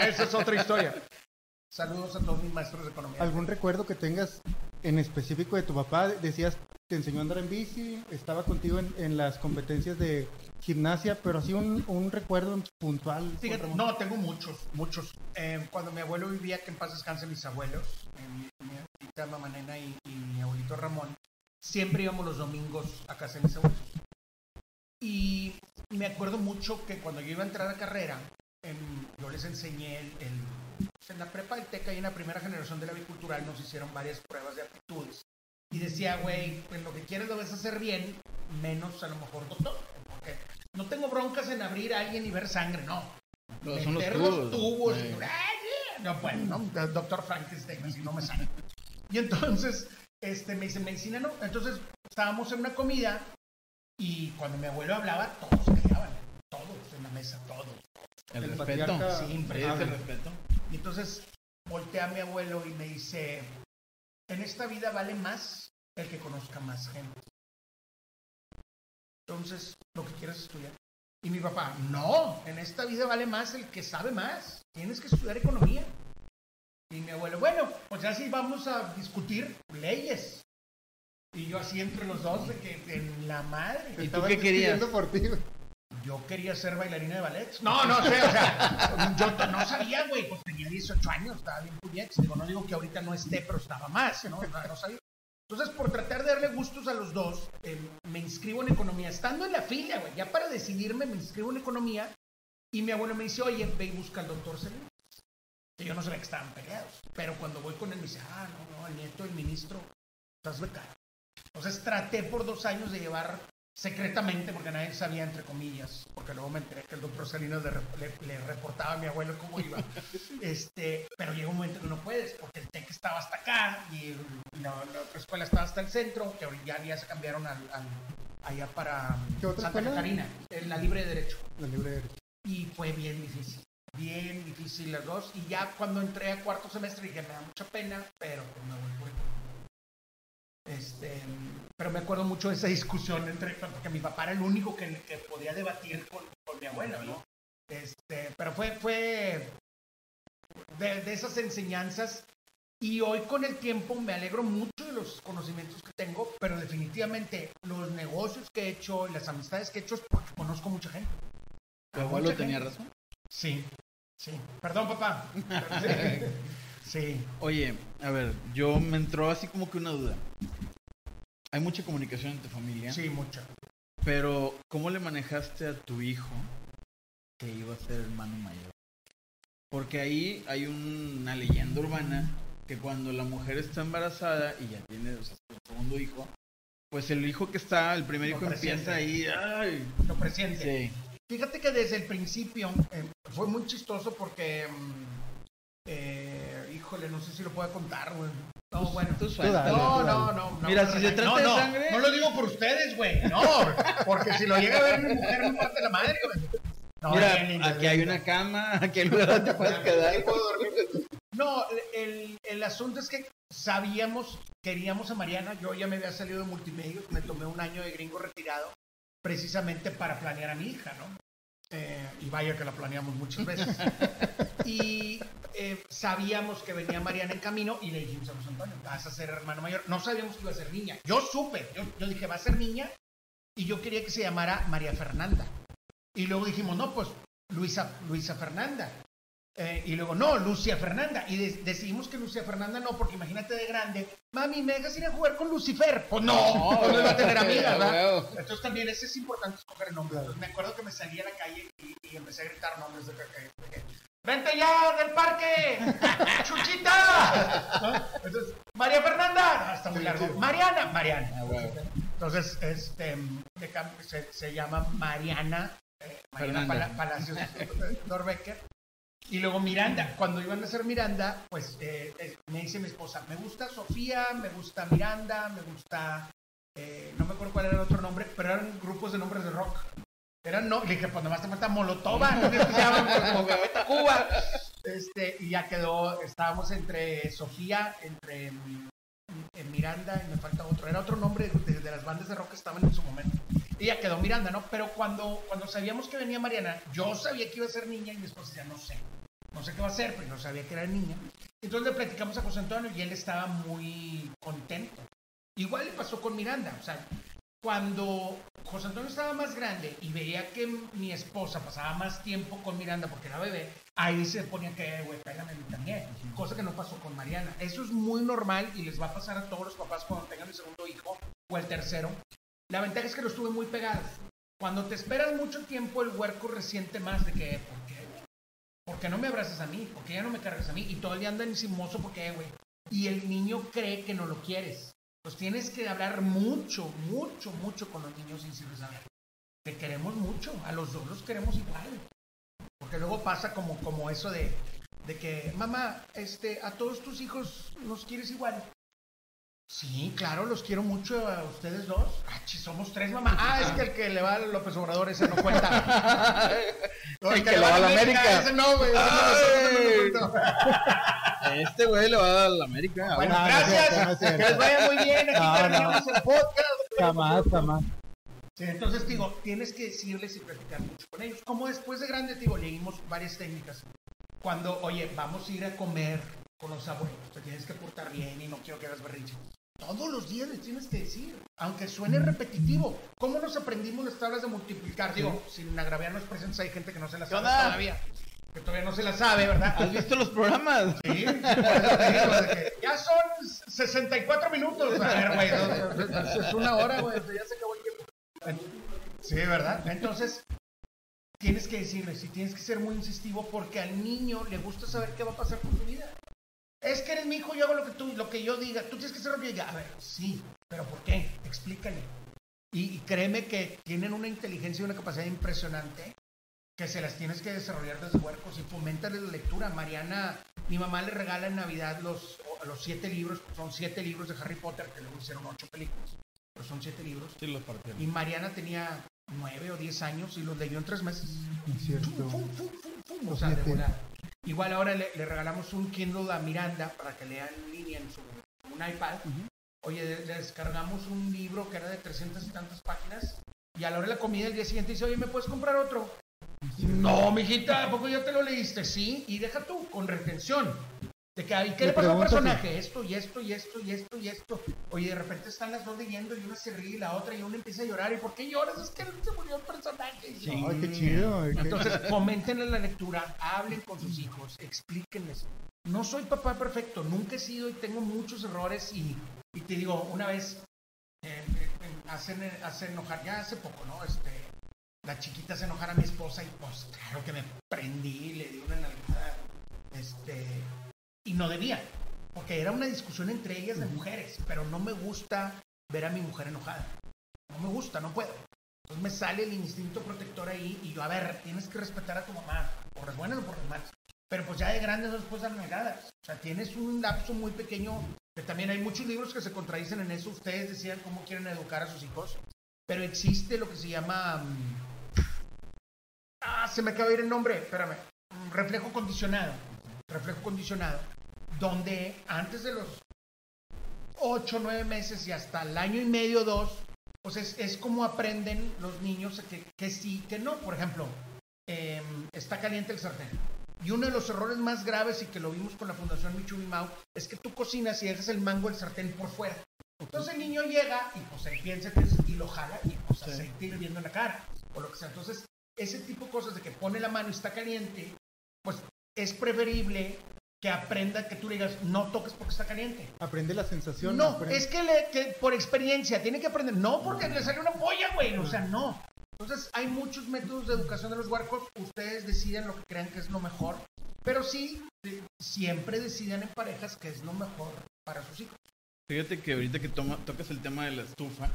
esa es otra historia. Saludos a todos mis maestros de economía. ¿Algún recuerdo que tengas en específico de tu papá? Decías, te enseñó a andar en bici, estaba contigo en, en las competencias de gimnasia, pero así un, un recuerdo puntual. Fíjate, no, tengo muchos, muchos. Eh, cuando mi abuelo vivía, que en paz descanse mis abuelos, eh, mi, mi mamá nena y, y mi abuelito Ramón, siempre íbamos los domingos a casa de mis abuelos. Y me acuerdo mucho que cuando yo iba a entrar a carrera, yo les enseñé el, el- pues, en la prepa del TECA y en la primera generación de la bicultural nos hicieron varias pruebas de aptitudes. Y decía, güey, pues lo que quieres lo vas a hacer bien, menos a lo mejor doctor. Porque no tengo broncas en abrir a alguien y ver sangre, no Pero son los tubos. tubos. Eh. ¡Ay! No, bueno, ¿no? Doctor Frankenstein, así no me sale. Y entonces, este, me dice medicina, no. Entonces, estábamos en una comida y cuando mi abuelo hablaba, todos callaban. Todos en la mesa, todos. El, El respeto. impresionante. ese respeto. Y entonces, voltea a mi abuelo y me dice, en esta vida vale más el que conozca más gente. Entonces, lo que quieras estudiar. Y mi papá, no, en esta vida vale más el que sabe más. Tienes que estudiar economía. Y mi abuelo, bueno, pues ya sí vamos a discutir leyes. Y yo así entre los dos, de que en la madre. ¿Y tú qué querías? por ti. Yo quería ser bailarina de ballet. No, no sé, o sea, yo no sabía, güey, pues tenía 18 años, estaba bien puñetes. Digo, no digo que ahorita no esté, pero estaba más, ¿no? O sea, no sabía. Entonces, por tratar de darle gustos a los dos, eh, me inscribo en economía. Estando en la fila, güey, ya para decidirme, me inscribo en economía. Y mi abuelo me dice, oye, ve y busca al doctor Salinas. Yo no sabía que estaban peleados. Pero cuando voy con él, me dice, ah, no, no, el nieto del ministro, estás becado. Entonces, traté por dos años de llevar secretamente, porque nadie sabía, entre comillas, porque luego me enteré que el doctor Salinas le, re- le- le reportaba a mi abuelo cómo iba. Este, pero llega un momento que no puedes, porque el TEC estaba hasta acá y la, la otra escuela estaba hasta el centro, que ahorita ya, ya se cambiaron al, al- allá para ¿Qué otra Santa escuela? Catarina, en la libre de derecho. La libre de derecho. Y fue bien difícil, bien difícil las dos. Y ya cuando entré a cuarto semestre dije, me da mucha pena, pero pues me voy por. Este, pero me acuerdo mucho de esa discusión entre, porque mi papá era el único que, que podía debatir con, con mi abuelo, ¿no? Este, pero fue, fue de, de esas enseñanzas y hoy con el tiempo me alegro mucho de los conocimientos que tengo, pero definitivamente los negocios que he hecho y las amistades que he hecho es porque conozco mucha gente. ¿Tu abuelo tenía razón? Sí, sí. Perdón, papá. Sí. Oye, a ver, yo me entró así como que una duda. Hay mucha comunicación en tu familia, Sí, mucho. pero ¿cómo le manejaste a tu hijo que iba a ser hermano mayor? Porque ahí hay una leyenda urbana que cuando la mujer está embarazada y ya tiene o sea, su segundo hijo, pues el hijo que está, el primer hijo empieza ahí, ay, Lo presiente. sí, Fíjate que desde el principio eh, fue muy chistoso porque, mm, eh, híjole, no sé si lo puedo contar, güey. No, bueno. tú. No, no, no, no. Mira, si se trata no, de no, sangre- No lo digo por ustedes, güey. No, porque si lo llega a ver mi mujer, me parte la madre, güey. No, Mira, bien aquí bien hay una cama, aquí hay lugar donde te puedes quedar. No, el, el asunto es que sabíamos, queríamos a Mariana. Yo ya me había salido de multimedia, me tomé un año de gringo retirado precisamente para planear a mi hija, ¿no? Eh, y vaya que la planeamos muchas veces. y eh, sabíamos que venía Mariana en camino y le dijimos a José Antonio, vas a ser hermano mayor. No sabíamos que iba a ser niña. Yo supe, yo, yo dije, va a ser niña y yo quería que se llamara María Fernanda. Y luego dijimos, no, pues Luisa, Luisa Fernanda. Eh, y luego, no, Lucia Fernanda. Y de- decidimos que Lucia Fernanda no, porque imagínate de grande, mami, ¿me dejas ir a jugar con Lucifer? Pues no, no, iba a tener amigas, ¿verdad? Entonces también ese es importante escoger el nombre. Me acuerdo que me salí a la calle y, y empecé a gritar nombres de, de- vente ya del parque, Chuchita. ¿No? Entonces, María Fernanda, no, está muy largo. Mariana, Mariana. Ah. Entonces, este, se, se llama Mariana, eh, Mariana. Pala- Palacios Dorbecker. Y luego Miranda. Cuando iban a ser Miranda, pues eh, me dice mi esposa, me gusta Sofía, me gusta Miranda, me gusta, eh, no me acuerdo cuál era el otro nombre, pero eran grupos de nombres de rock. Eran, no, le dije, pues nomás te falta Molotova, no se Tacuba. Este, y ya quedó, estábamos entre Sofía, entre Miranda y me falta otro. Era otro nombre de, de las bandas de rock que estaban en su momento. Y ya quedó Miranda, ¿no? Pero cuando, cuando sabíamos que venía Mariana, yo sabía que iba a ser niña y mi esposa decía, no sé. No sé qué va a ser, pero yo sabía que era niña. Entonces le platicamos a José Antonio y él estaba muy contento. Igual le pasó con Miranda. O sea, cuando José Antonio estaba más grande y veía que mi esposa pasaba más tiempo con Miranda porque era bebé, ahí se ponía que, güey, pégame también. Cosa que no pasó con Mariana. Eso es muy normal y les va a pasar a todos los papás cuando tengan el segundo hijo o el tercero. La ventaja es que los tuve muy pegados. Cuando te esperas mucho tiempo, el huerco resiente más de que, ¿por qué? ¿Por qué no me abrazas a mí? ¿Por qué ya no me cargas a mí? Y todo el día anda encimoso, ¿por qué, güey? Y el niño cree que no lo quieres. Pues tienes que hablar mucho, mucho, mucho con los niños ver, te queremos mucho, a los dos los queremos igual. Porque luego pasa como, como eso de, de que, mamá, este, a todos tus hijos los quieres igual. Sí, claro, los quiero mucho a ustedes dos. Ah, somos tres, mamá. Ah, es que el que le va a López Obrador, ese no cuenta. No, El que le va a la América. Ese no, güey. ese no, ese no, ese no cuenta. Este güey le va a la América. Bueno, No, no gracias. no que les vaya muy bien. Aquí No, terminamos el podcast. Jamás, jamás. Sí, entonces digo, tienes que decirles y platicar mucho con ellos. Como después de grande, digo, leímos varias técnicas. Cuando, oye, vamos a ir a comer con los abuelos, te tienes que portar bien y no quiero que hagas berrinche. Todos los días les tienes que decir, aunque suene repetitivo. ¿Cómo nos aprendimos las tablas de multiplicar? Digo, sin agraviar los presentes, hay gente que no se las ¿Qué sabe onda? todavía. Que todavía no se la sabe, ¿verdad? ¿Has visto los programas? Sí, que ya son 64 minutos. A ver, güey, es una hora, güey, ya se acabó el tiempo. Sí, ¿verdad? Entonces, tienes que decirles y tienes que ser muy insistivo porque al niño le gusta saber qué va a pasar con su vida. Es que eres mi hijo, yo hago lo que tú, lo que yo diga. Tú tienes que hacer lo que yo diga. A ver, sí, pero ¿por qué? Explícale. Y, y créeme que tienen una inteligencia y una capacidad impresionante que se las tienes que desarrollar desde huercos y foméntales la lectura. Mariana, mi mamá le regala en Navidad los, los siete libros, son siete libros de Harry Potter, que luego hicieron ocho películas, pero son siete libros. Sí, los partieron. Y Mariana tenía nueve o diez años y los leyó en tres meses. Es cierto. Fum, fum, fum, fum, fum, o sea, de siete. Igual ahora le, le regalamos un Kindle a Miranda para que lea en línea en su un iPad. Oye, le, le descargamos un libro que era de 300 y tantas páginas y a la hora de la comida el día siguiente dice, oye, ¿me puedes comprar otro? No, mijita, ¿a poco ya te lo leíste? Sí, y deja tú, con retención. De que, "Ay, ¿qué Le pasó al personaje? Esto y esto y esto y esto y esto. Oye, de repente están las dos leyendo y una se ríe y la otra y una empieza a llorar. ¿Y por qué lloras? Es que se murió el personaje. Sí. Ay, qué chido. ay, qué- Entonces, fomenten la lectura, hablen con sus hijos, explíquenles. No soy papá perfecto, nunca he sido y tengo muchos errores y, y te digo, una vez eh, eh, eh, hacen, eh, hacen enojar, ya hace poco, ¿no? Este, la chiquita se enojara a mi esposa y pues claro que me prendí, le di una nalgada, este, y no debía, porque era una discusión entre ellas de mujeres, pero no me gusta ver a mi mujer enojada. No me gusta, no puedo. Entonces me sale el instinto protector ahí y yo, a ver, tienes que respetar a tu mamá, por las buenas o por las malas. Pero pues ya de grande no dar nalgadas. O sea, tienes un lapso muy pequeño, que también hay muchos libros que se contradicen en eso. Ustedes decían cómo quieren educar a sus hijos, pero existe lo que se llama... mm, Ah, se me acaba de ir el nombre, espérame. Reflejo condicionado. Reflejo condicionado. Donde antes de los 8, 9 meses y hasta el año y medio, dos, pues es, es como aprenden los niños que, que sí, que no. Por ejemplo, eh, está caliente el sartén. Y uno de los errores más graves y que lo vimos con la Fundación Michubi Mau es que tú cocinas y dejas el mango del sartén por fuera. Entonces el niño llega y pues él piensa que es, y lo jala y pues aceite hirviendo en la cara o lo que sea. Entonces ese tipo de cosas de que pone la mano y está caliente, pues es preferible que aprenda que tú le digas no toques porque está caliente. Aprende la sensación. No, aprende- es que, le- que por experiencia tiene que aprender. No porque le salió una polla, güey. O sea, no. Entonces, hay muchos métodos de educación de los huercos. Ustedes deciden lo que crean que es lo mejor. Pero sí, siempre deciden en parejas que es lo mejor para sus hijos. Fíjate que ahorita que toma- tocas el tema de la estufa,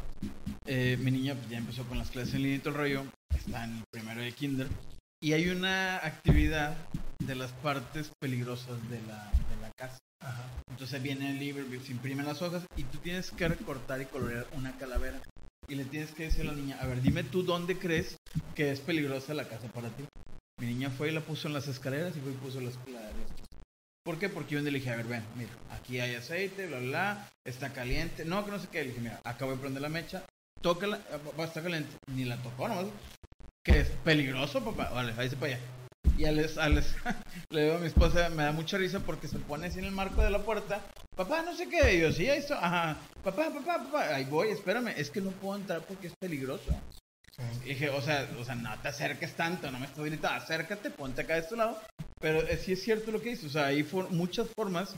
eh, mi niña ya empezó con las clases en línea y todo el rollo, está en el primero de kinder, y hay una actividad de las partes peligrosas de la, de la casa. Entonces viene el libro, se imprimen las hojas y tú tienes que recortar y colorear una calavera. Y le tienes que decir a la niña, a ver, dime tú dónde crees que es peligrosa la casa para ti. Mi niña fue y la puso en las escaleras y fue y puso las, la- las- ¿Por qué? Porque yo le dije, a ver, ven, mira, aquí hay aceite, bla, bla, bla, está caliente. No, que no sé qué. Le dije, mira, acabo de prender la mecha, tócala, va a estar caliente. Ni la tocó nomás. Que es peligroso, papá. Vale, ahí se para allá. Y a les, a les- le digo a mi esposa, me da mucha risa porque se pone así en el marco de la puerta. Papá, no sé qué. Y yo, sí, ahí está. Ajá. Papá, papá, papá. Ahí voy, espérame. Es que no puedo entrar porque es peligroso. Y dije, o sea, o sea, no te acerques tanto, no me estás gritando, acércate, ponte acá de este lado. Pero eh, sí es cierto lo que dices, o sea, hay for- muchas formas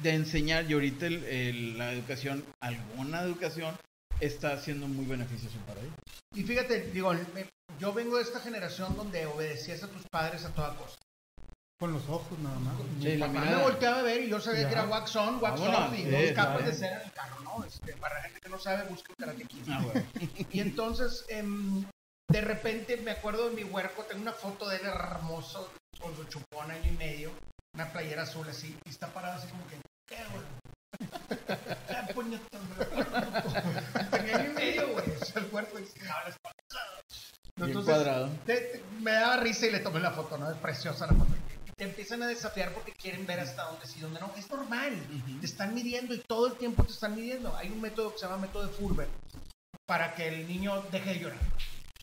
de enseñar y ahorita el- el- la educación, alguna educación, está siendo muy beneficioso para ellos. Y fíjate, digo, me- yo vengo de esta generación donde obedecías a tus padres a toda costa. Con los ojos nada más. Sí, papá me volteaba a ver y yo sabía Ya. que era wax on, wax Vámonos, off y sí, dos capas de cera en el carro, ¿no? Este, para la gente que no sabe, busca un Karate Kid. Ah, bueno. Y entonces, em, de repente me acuerdo de mi huerco, tengo una foto de él hermoso, con su chupón año y medio, una playera azul así, y está parado así como que, ¿qué, güey. Tenía año y medio, güey, o sea, el cuerpo y Entonces, cuadrado. te- te- me daba risa y le tomé la foto, ¿no? Es preciosa la foto. Te empiezan a desafiar porque quieren ver hasta dónde sí, dónde no. Es normal. Te están midiendo y todo el tiempo te están midiendo. Hay un método que se llama método de Fulber para que el niño deje de llorar.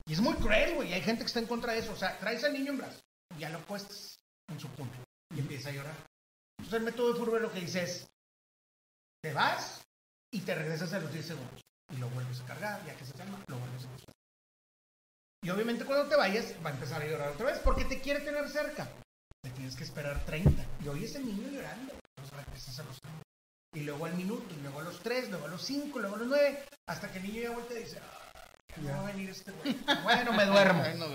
Y es muy cruel, güey. Hay gente que está en contra de eso. O sea, traes al niño en brazos y ya lo puestas en su punto y empieza a llorar. Entonces el método de Fulber lo que dice es, te vas y te regresas a los 10 segundos. Y lo vuelves a cargar, ya que se calma, lo vuelves a cargar. Y obviamente cuando te vayas va a empezar a llorar otra vez porque te quiere tener cerca. Te tienes que esperar 30. Y oyes al niño llorando. Entonces regresas a los 30. Y luego al minuto, y luego a los 3, luego a los 5, luego a los 9, hasta que el niño ya vuelve y dice, "Ah, ya no va a venir este güey. Bueno, me duermo. Ay, no.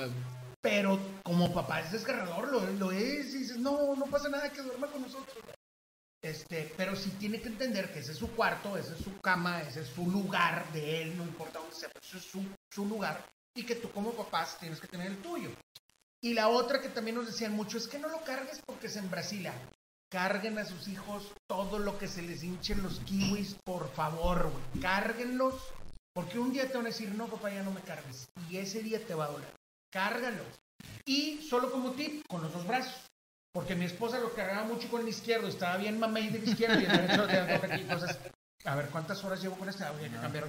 Pero como papá es desgarrador, lo, lo es, y dices, no, no pasa nada que duerma con nosotros. güey". Este, pero sí tiene que entender que ese es su cuarto, ese es su cama, ese es su lugar de él, no importa dónde sea, ese es su, su lugar, y que tú como papás tienes que tener el tuyo. Y la otra que también nos decían mucho es que no lo cargues porque es en Brasilia. Carguen a sus hijos todo lo que se les hinchen los kiwis, por favor, güey. Cárguenlos, porque un día te van a decir, no, papá, ya no me cargues. Y ese día te va a doler. Cárgalos. Y solo como tip, con los dos brazos. Porque mi esposa lo cargaba mucho con el izquierdo, estaba bien mamey del izquierdo y el derecho de aquí. Entonces, a ver, ¿cuántas horas llevo con este? Ah, Habría que cambiar.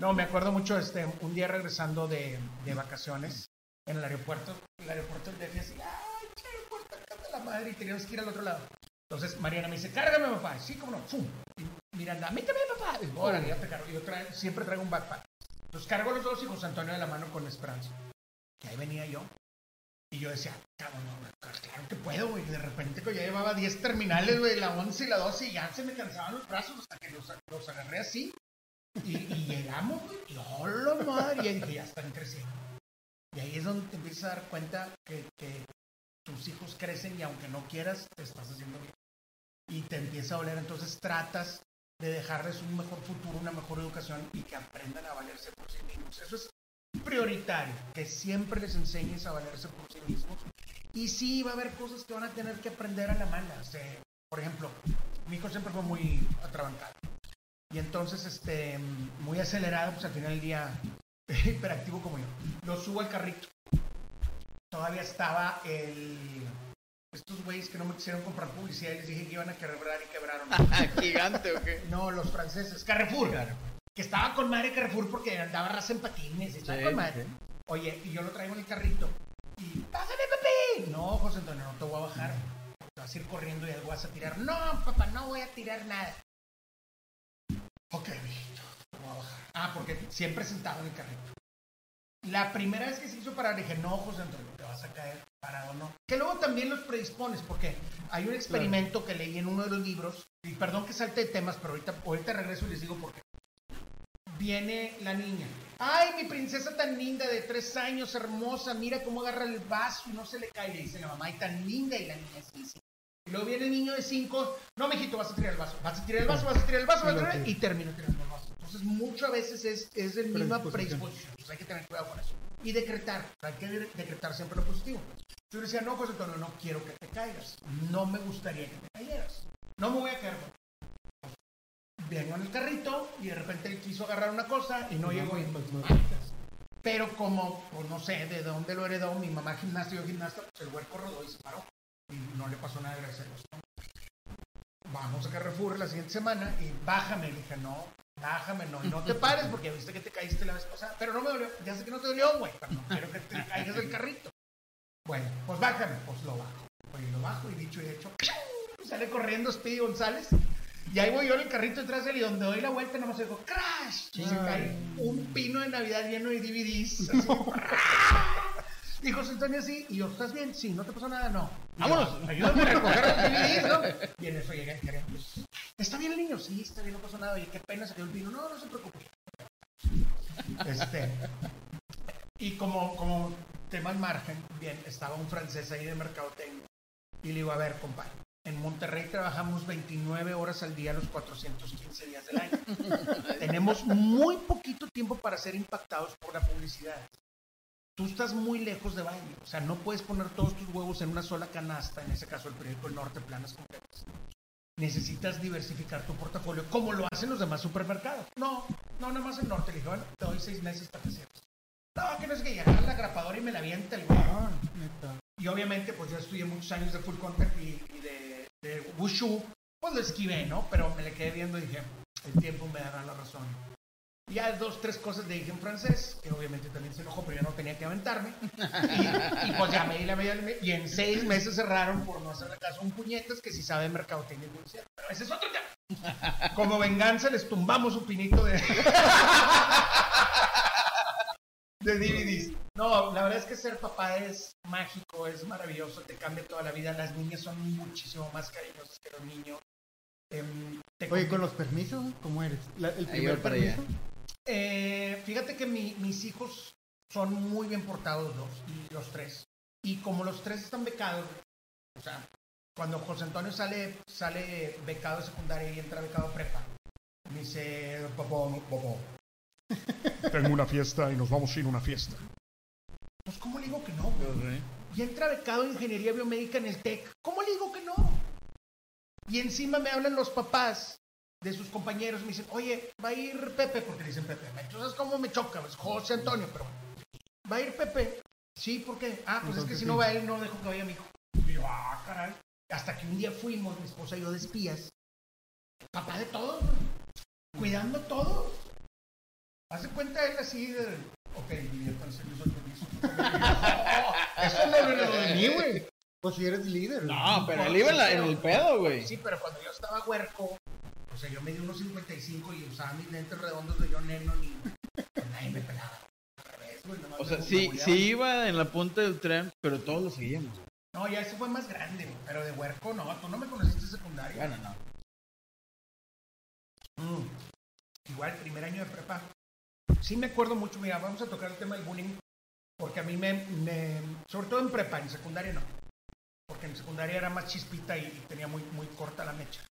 No, me acuerdo mucho, este, un día regresando de, de vacaciones en el aeropuerto, el aeropuerto del DF, así, ay, che, aeropuerto, está la madre, y teníamos que ir al otro lado. Entonces Mariana me dice, cárgame, papá. Sí, cómo no. ¡Fum! Y Miranda, también, papá. Y, Órale, ya te cargo. Yo traigo- siempre traigo un backpack. Entonces cargo los dos y José Antonio de la mano con Esperanza. Que ahí venía yo. Y yo decía, cabrón, claro que puedo, güey. De repente que ya llevaba 10 terminales, güey, la 11 y la 12, y ya se me cansaban los brazos hasta que los, los agarré así. Y, llegamos, güey, y hola madre. Y dije, ya están creciendo. Y ahí es donde te empiezas a dar cuenta que, que tus hijos crecen y aunque no quieras, te estás haciendo bien. Y te empieza a oler, entonces tratas de dejarles un mejor futuro, una mejor educación y que aprendan a valerse por sí mismos. Eso es prioritario, que siempre les enseñes a valerse por sí mismos. Y sí, va a haber cosas que van a tener que aprender a la mala. O sea, por ejemplo, mi hijo siempre fue muy atrabancado. Y entonces, este, muy acelerado, pues al final del día, hiperactivo como yo. Lo subo al carrito. Todavía estaba el... Estos güeyes que no me quisieron comprar publicidad les dije que iban a quebrar y quebraron. Gigante, ¿o qué? No, los franceses. Carrefour. Que estaba con madre Carrefour porque andaba raza en patines. y Estaba Sí, con madre. sí. Oye, y yo lo traigo en el carrito. Y, ¡pásame, papi! No, José Antonio, no te voy a bajar. Te vas a ir corriendo y algo vas a tirar. No, papá, no voy a tirar nada. Ok, mijito, te voy a bajar. Ah, porque siempre sentado en el carrito. La primera vez que se hizo parar, dije, no, José Antonio, te vas a caer parado, no. Que luego también los predispones, porque hay un experimento que leí en uno de los libros, y perdón que salte de temas, pero ahorita, ahorita regreso y les digo por qué. Viene la niña, Ay, mi princesa tan linda de tres años, hermosa, mira cómo agarra el vaso y no se le cae. Le dice la mamá, y tan linda, y la niña sí, sí. Y luego viene el niño de cinco, no, mijito, vas a tirar el vaso, vas a tirar el vaso, vas a tirar el vaso, vas a tirar el- y termina tirando el vaso. Entonces, muchas veces es, es de misma Predisposición. Entonces, hay que tener cuidado con eso. Y decretar, hay que de- decretar siempre lo positivo. Yo le decía, no, José Antonio, no quiero que te caigas. No me gustaría que te cayeras. No me voy a caer. Vengo en el carrito y de repente él quiso agarrar una cosa y no llegó. Y, pues, pero como, pues no sé de dónde lo heredó, mi mamá gimnasta y yo gimnasta, pues el huerco rodó y se paró. Y no le pasó nada gracias a Dios. Vamos a Carrefour la siguiente semana y bájame. Le dije, no, bájame, no. Y no te pares porque viste que te caíste la vez pasada. Pero no me dolió. Ya sé que no te dolió, güey. Pero no quiero que te caigas del carrito. Bueno, pues bájame. Pues lo bajo. Oye, lo bajo y dicho y hecho, sale corriendo Speedy González. Y ahí voy yo en el carrito detrás de él y donde doy la vuelta nada más digo, ¡crash! Y se cae un pino de Navidad lleno de DVDs. así. Dijo José Antonio así, y yo, ¿estás bien? Sí, ¿no te pasó nada? No. Vámonos. Y Ayúdame a recoger los DVDs, ¿no? Y en eso llegué al carrito. ¿Está bien el niño? Sí, está bien, no pasó nada. Oye, qué pena, se quedó el pino. No, no se preocupe. Este, y como, como tema al margen, bien, estaba un francés ahí de mercadotecnia. Y le digo, a ver, compadre, en Monterrey trabajamos 29 horas al día los 415 días del año. Tenemos muy poquito tiempo para ser impactados por la publicidad. Tú estás muy lejos de baile, o sea, no puedes poner todos tus huevos en una sola canasta, en ese caso el periódico El Norte, planas completas. Necesitas diversificar tu portafolio, como lo hacen los demás supermercados. No, no, nada más el Norte. Le dije, bueno, te doy seis meses para que cierres. No, que no es que llegar la grapadora y me la avienta el neta. Y obviamente, pues yo estudié muchos años de full contact y, y de, de wushu. Pues lo esquivé, ¿no? Pero me le quedé viendo y dije, el tiempo me dará la razón. Y ya dos, tres cosas le dije en francés, que obviamente también se enojó, pero yo no tenía que aventarme. Y, y pues ya me di la media. Y en seis meses cerraron por no hacerle caso a un puñetas que si sabe mercadotecnia y. Pero ese es otro tema. Como venganza les tumbamos un pinito de... de DVDs. No, la verdad es que ser papá es mágico, es maravilloso, te cambia toda la vida. Las niñas son muchísimo más cariñosas que los niños. Em, te Oye, con los permisos, ¿cómo eres? La- el primer para permiso. allá. Eh, fíjate que mi- mis hijos son muy bien portados los, y los tres. Y como los tres están becados, o sea, cuando José Antonio sale, sale becado de secundaria y entra becado prepa, me dice, papá, papá, Tengo una fiesta y nos vamos a ir a una fiesta. pues ¿cómo le digo que no? Pues. Y entra becado en ingeniería biomédica en el TEC. ¿Cómo le digo que no? Y encima me hablan los papás de sus compañeros me dicen, oye, va a ir Pepe, porque le dicen Pepe. Entonces, ¿cómo me choca? Es José Antonio, pero ¿va a ir Pepe? Sí, ¿por qué? Ah, pues es que si no va él, no dejo que vaya mi hijo. Y yo, ah, caray. Hasta que un día fuimos, mi esposa y yo de espías. Papá de todos, güey. cuidando a todos. Hace cuenta él así de, ok, diviértanse, yo soy. Eso no es lo de mí, güey. Pues si eres líder. No, pero él iba en, la- en el pedo, güey. Sí, pero cuando yo estaba huerco, o sea, yo medí unos 55 y usaba mis lentes redondos de John Lennon y nadie me pelaba. Al revés, güey, nomás O me sea, sí, sí iba en la punta del tren, pero todos lo seguíamos. No, ya ese fue más grande, güey, pero de huerco no, tú no me conociste en secundaria. Bueno, no. Mm. Igual, primer año de prepa. Sí me acuerdo mucho, mira, vamos a tocar el tema del bullying, porque a mí me, sobre todo en prepa, en secundaria no, porque en secundaria era más chispita y, tenía muy, muy corta la mecha.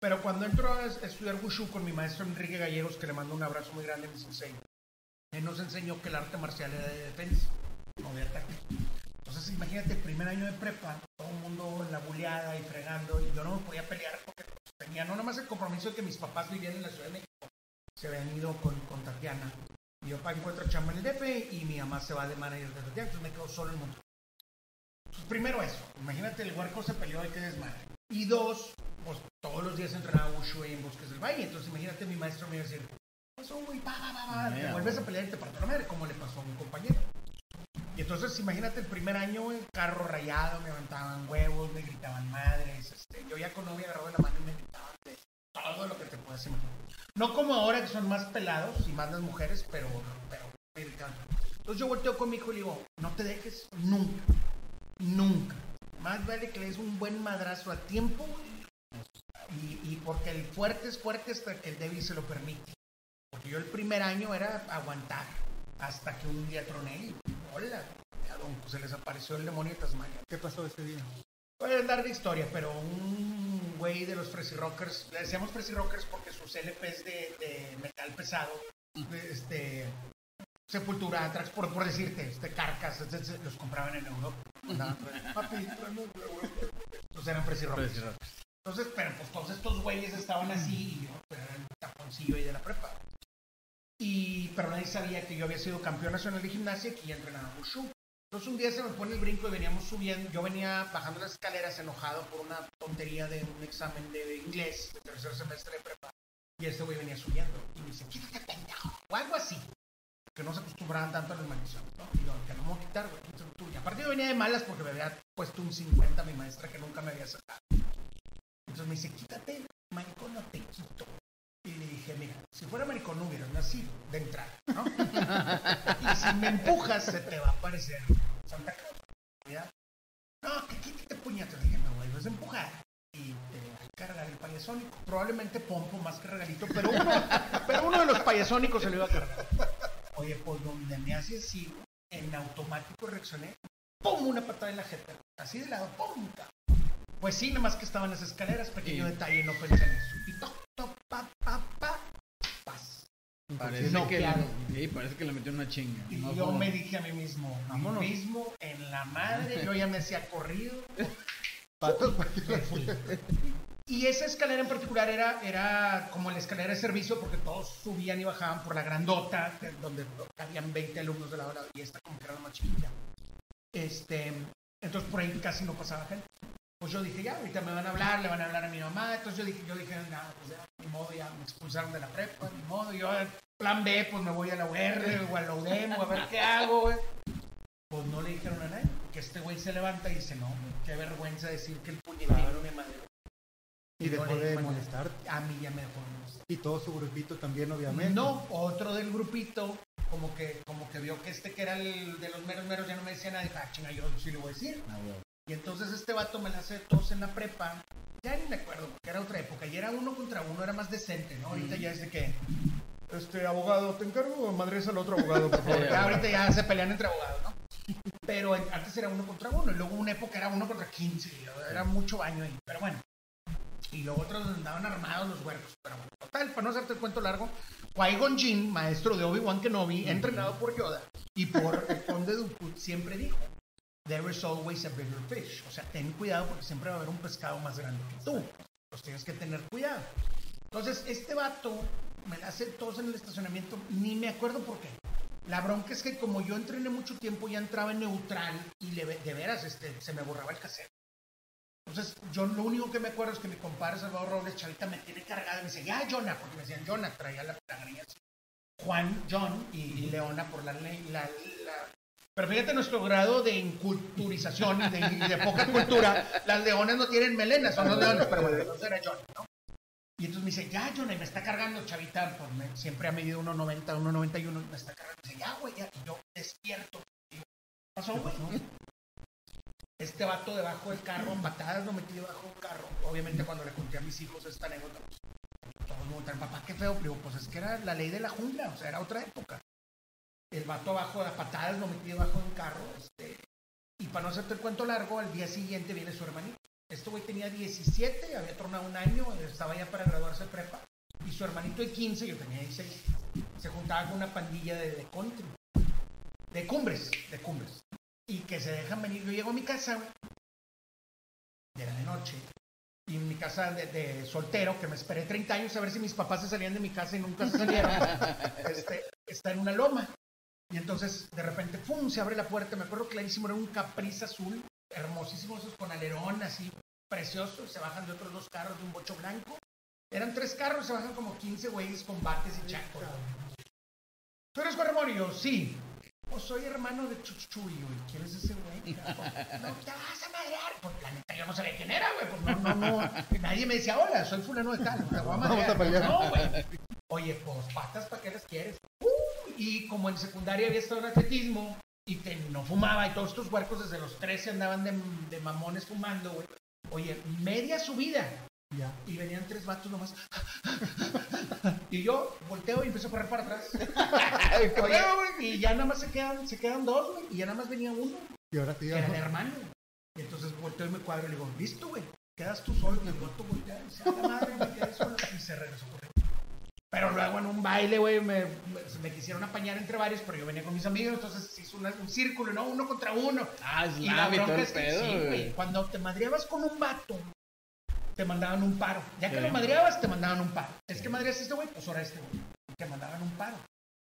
Pero cuando entro a es- estudiar Wushu con mi maestro Enrique Gallegos, que le mando un abrazo muy grande a mi sensei, él nos enseñó que el arte marcial era de defensa, no de ataque. Entonces, imagínate, primer año de prepa, todo el mundo en la buleada y fregando, y yo no me podía pelear porque tenía no nomás el compromiso de que mis papás vivían en la Ciudad de México, se habían ido con, con Tatiana. Mi papá encuentra chamba en el DF y mi mamá se va de manager de Tatiana, entonces me quedo solo en Monterrey. Entonces, primero eso, imagínate, el huerco se peleó y que desmadre. Y dos, pues todos los días entrenaba Wushu en Bosques del Valle, entonces imagínate, mi maestro me iba a decir, eso, güey, va, va, te vuelves a pelear y te parto la madre, como le pasó a mi compañero. Y entonces, imagínate el primer año, güey, carro rayado, me aventaban huevos, me gritaban madres. Este, yo ya con novia agarrado de la mano y me gritaban de todo lo que te puedas imaginar. No como ahora que son más pelados y más las mujeres, pero, pero. Entonces yo volteo con mi hijo y le digo, no te dejes nunca, nunca. Más vale que le des un buen madrazo a tiempo y, y porque el fuerte es fuerte hasta que el débil se lo permite. Porque yo el primer año era aguantar, Hasta que un día troné y hola, pues, se les apareció el demonio de Tasmania. ¿Qué pasó ese día? Puede dar de historia, pero un güey de los Fresi Rockers, le decíamos Fresi Rockers porque sus LPs de, de metal pesado, este, Sepultura, Anthrax, por, por decirte, este, Carcas, los compraban en Europa. Papi. Entonces eran Fresi Rockers. Entonces, pero pues todos estos güeyes estaban así y yo pues, era el taponcillo ahí de la prepa. Y, pero nadie sabía que yo había sido campeón nacional de gimnasia y que ya entrenaba Wushu. Entonces un día se me pone el brinco y veníamos subiendo, yo venía bajando las escaleras enojado por una tontería de un examen de inglés de tercer semestre de prepa. Y este güey venía subiendo y me dice, quítate pendejo, o algo así. Que no se acostumbraban tanto a las maldiciones, ¿no? Y yo, que no me voy a quitar, güey, tú. Y aparte yo venía de malas porque me había puesto un 50 mi maestra que nunca me había sacado. Entonces me dice, quítate, maricón, no te quito. Y le dije, mira, si fuera maricón no hubieras nacido de entrada, ¿no? y si me empujas, se te va a aparecer Santa Claus. No, que quítate puñetas. Le dije, güey, vas a empujar y te va a cargar el payasónico. Probablemente pompo más que regalito, pero uno, pero uno de los payasónicos se lo iba a cargar. Oye, pues donde me hace así, en automático reaccioné, ¡pum! Una patada en la jeta. Así de lado, ¡pum! Pues sí, nomás que estaban las escaleras, pequeño Sí. detalle, no pensé en eso. Y toc, toc, pa, pa, pa, paz. Parece No, que, le, claro. sí, parece que le metió una chinga. Y No, yo como- me dije a mí mismo, Vámonos. mismo en la madre, yo ya me hacía corrido. Patos. Y esa escalera en particular era, era como la escalera de servicio porque todos subían y bajaban por la grandota, donde habían 20 alumnos de la hora y esta como que era la más chiquita. Este, entonces por ahí casi no pasaba gente. Pues yo dije, ya, ahorita me van a hablar, le van a hablar a mi mamá. Entonces yo dije, yo dije, nada, pues ya, ni modo, ya me expulsaron de la prepa, ni modo. Yo, plan B, pues me voy a la UR o a la UDEM o a ver qué hago, güey. Pues no le dijeron a nadie, que este güey se levanta y dice, no, qué vergüenza decir que el puñetero me madreó. y dejó no de molestar. A mí ya me dejó de molestar. Y todo su grupito también, obviamente. No, otro del grupito, como que, como que vio que este que era el de los meros meros ya no me decía nada, dijo, ah, chinga, yo sí le voy a decir. Ah, güey. Y entonces este vato me la hace tos en la prepa. Ya ni me acuerdo, porque era otra época. Y era uno contra uno, era más decente, ¿no? Ahorita ya es de que. Este abogado, te encargo, madres al otro abogado, por favor. Ya ahorita ya se pelean entre abogados, ¿no? Pero antes era uno contra uno, y luego una época era uno contra 15. y Era mucho baño ahí. Pero bueno. Y luego otros andaban armados los huercos. Pero bueno, total, para no hacerte el cuento largo, Qui-Gon Jinn, maestro de Obi-Wan Kenobi, entrenado por Yoda y por el conde Dooku, siempre dijo: There is always a bigger fish. O sea, ten cuidado porque siempre va a haber un pescado más grande que tú. Pues tienes que tener cuidado. Entonces, este vato me la hace tos en el estacionamiento, ni me acuerdo por qué. La bronca es que como yo entrené mucho tiempo, ya entraba en neutral y de veras este, se me borraba el cassette. Entonces, yo lo único que me acuerdo es que mi compadre Salvador Robles Chavita me tiene cargada y me dice, ya, Jonah, porque me decían Jonah, traía la, la. Juan, John y, Leona por la. La, la- Pero fíjate nuestro grado de inculturización y de, y poca cultura. Las leonas no tienen melenas, son los leones, pero bueno, entonces era John, ¿no? Y entonces me dice, ya, Jonah, y me está cargando, chavita, pues siempre ha medido 1,90, 1,91, y me está cargando. Me dice, ya, güey, ya. Y yo despierto. Y ¿qué pasó, güey? Este vato debajo del carro, patadas lo metí debajo del carro. Obviamente cuando le conté a mis hijos esta anécdota, pues, todos me preguntan, papá, qué feo. Digo, pues es que era la ley de la jungla, o sea, era otra época. El vato abajo de patadas lo metí debajo del carro. Este, y para no hacerte el cuento largo, al día siguiente viene su hermanito. Este güey tenía 17, había tornado un año, estaba ya para graduarse de prepa. Y su hermanito de 15, yo tenía 16, se juntaba con una pandilla de, de country. De cumbres, de cumbres. Y que se dejan venir. Yo llego a mi casa, de la noche, y en mi casa de, de soltero, que me esperé 30 años a ver si mis papás se salían de mi casa y nunca se salieron, este, está en una loma. Y entonces, de repente, ¡pum! se abre la puerta. Me acuerdo clarísimo, era un capriz azul, hermosísimo, esos con alerón, así, precioso. Se bajan de otros dos carros de un bocho blanco. Eran tres carros, se bajan como 15 güeyes con bates y chacos. ¿Tú eres yo, sí. Pues soy hermano de Chuchuy, güey. ¿Quién es ese güey? No, te vas a madrear. Pues la neta, yo no sabía quién era, güey. Pues no, no, no. Nadie me decía, hola, soy fulano de tal. Te voy a Vamos madrear. a pelear. No, güey. Oye, pues patas, ¿para qué las quieres? Uh, y como en secundaria había estado en atletismo y que no fumaba y todos estos huercos desde los 13 andaban de, de mamones fumando, güey. Oye, media subida. Ya. Y venían tres vatos nomás. Y yo volteo y empiezo a correr para atrás. Oye, y ya nada más se quedan, se quedan dos, güey. Y ya nada más venía uno, Y ahora que era el hermano. Y entonces volteo y me cuadro y le digo, listo, güey. Quedas tú solo. Y el vato voltea y dice, a la madre, me quedé solo. Y se regresó corriendo. Pero luego en un baile, güey, me, quisieron apañar entre varios, pero yo venía con mis amigos, entonces hizo una- un círculo, ¿no? Uno contra uno. Ah, es Y la bronca es que pedo, sí, güey. Cuando te madreabas con un vato, te mandaban un paro. Ya que Sí. lo madreabas, te mandaban un paro. Es que madreas a este güey, pues ahora este güey. Te mandaban un paro.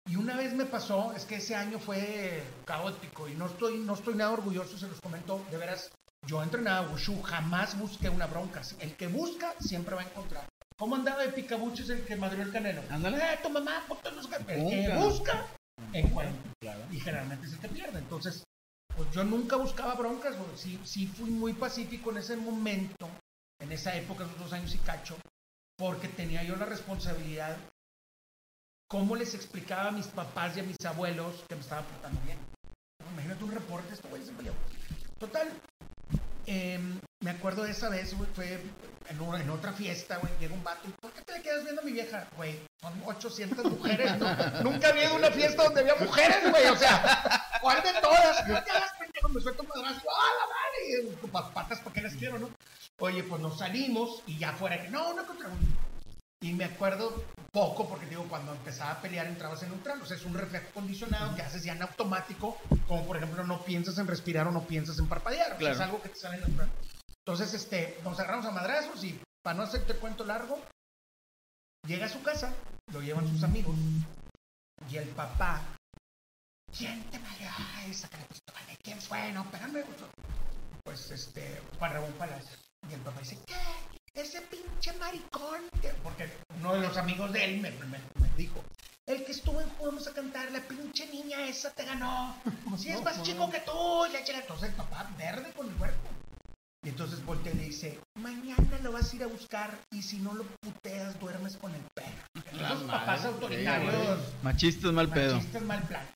Y una vez me pasó, es que ese año fue caótico y no estoy, no estoy nada orgulloso, se los comento, de veras. Yo entrenaba Wushu, jamás busqué una bronca. El que busca siempre va a encontrar. ¿Cómo andaba de picabuches el que madrió el canelo? Ándale. Eh, tu mamá, puta, no qué. El que Nunca. busca, encuentra Claro. y generalmente se te pierde. Entonces, pues yo nunca buscaba broncas, güey. sí, sí fui muy pacífico en ese momento, en esa época, esos dos años y cacho, porque tenía yo la responsabilidad, cómo les explicaba a mis papás y a mis abuelos que me estaba portando bien. Imagínate un reporte, esto güey se peleó. Total, em, me acuerdo de esa vez, güey, fue en, una- en otra fiesta, güey, llega un vato, y, ¿por qué te le quedas viendo a mi vieja? Güey, son 800 mujeres, ¿no? Nunca había ido a una fiesta donde había mujeres, güey, o sea, ¿cuál de todas? Te pendejo, me suelto un madrazo, ¡ah, la madre! Y, pa- patas, ¿para qué las quiero, no? Oye, pues nos salimos y ya fuera que, no, uno contra uno. Y me acuerdo poco, porque digo, cuando empezaba a pelear entrabas en neutral. O sea, es un reflejo condicionado que haces ya en automático, como por ejemplo no piensas en respirar o no piensas en parpadear. O sea, Claro. es algo que te sale en neutral. Entonces, este, nos agarramos a madrazos y para no hacerte cuento largo, llega a su casa, lo llevan sus amigos y el papá, ¿quién te madreó? Ay, saca la pistola, ¿quién fue? No, espérame. Pues este, Juan Ramón Palacios. Y el papá dice, ¿qué? Ese pinche maricón. que-". Porque uno de los amigos de él me, me- me dijo, el que estuvo en Juegos a cantar, la pinche niña esa te ganó. Si es más chico que tú, y chica. Entonces el papá verde con el cuerpo. Y entonces voltea y le dice, mañana lo vas a ir a buscar y si no lo puteas, duermes con el perro. La Esos papás autoritarios, Machistas mal pedo. machistas mal plan.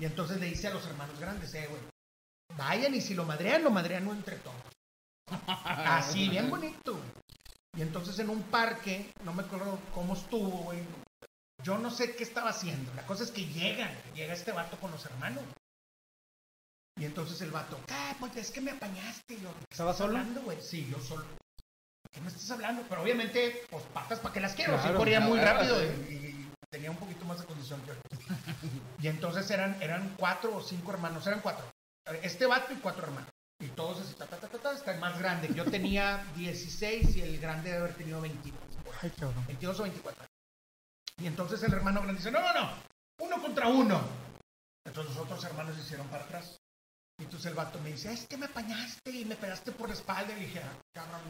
Y entonces le dice a los hermanos grandes, eh, güey, vayan y si lo madrean, lo madrean entre todos. Así, bien bonito. güey. Y entonces en un parque, no me acuerdo cómo estuvo, güey. Yo no sé qué estaba haciendo. La cosa es que llega, llega este vato con los hermanos. Y entonces el vato, ¿qué? Pues es que me apañaste. Yo, ¿qué ¿Estaba solo? hablando, güey? Sí, yo solo. ¿Qué me estás hablando? Pero obviamente, pues patas, ¿para qué las quiero? sí Claro, corría muy claro, rápido sí. y, y tenía un poquito más de condición que ahorita. Y entonces eran, eran cuatro o cinco hermanos, eran cuatro. Este vato y cuatro hermanos. Y todos así, ta, ta, ta, ta, ta, está el más grande. Yo tenía 16 y el grande debe haber tenido 22. Ay, cabrón. 22 o 24. Y entonces el hermano grande dice, no, no, no, uno contra uno. Entonces los otros hermanos se hicieron para atrás. Y entonces el vato me dice, es que me apañaste y me pegaste por la espalda. Y dije, ah, cabrón,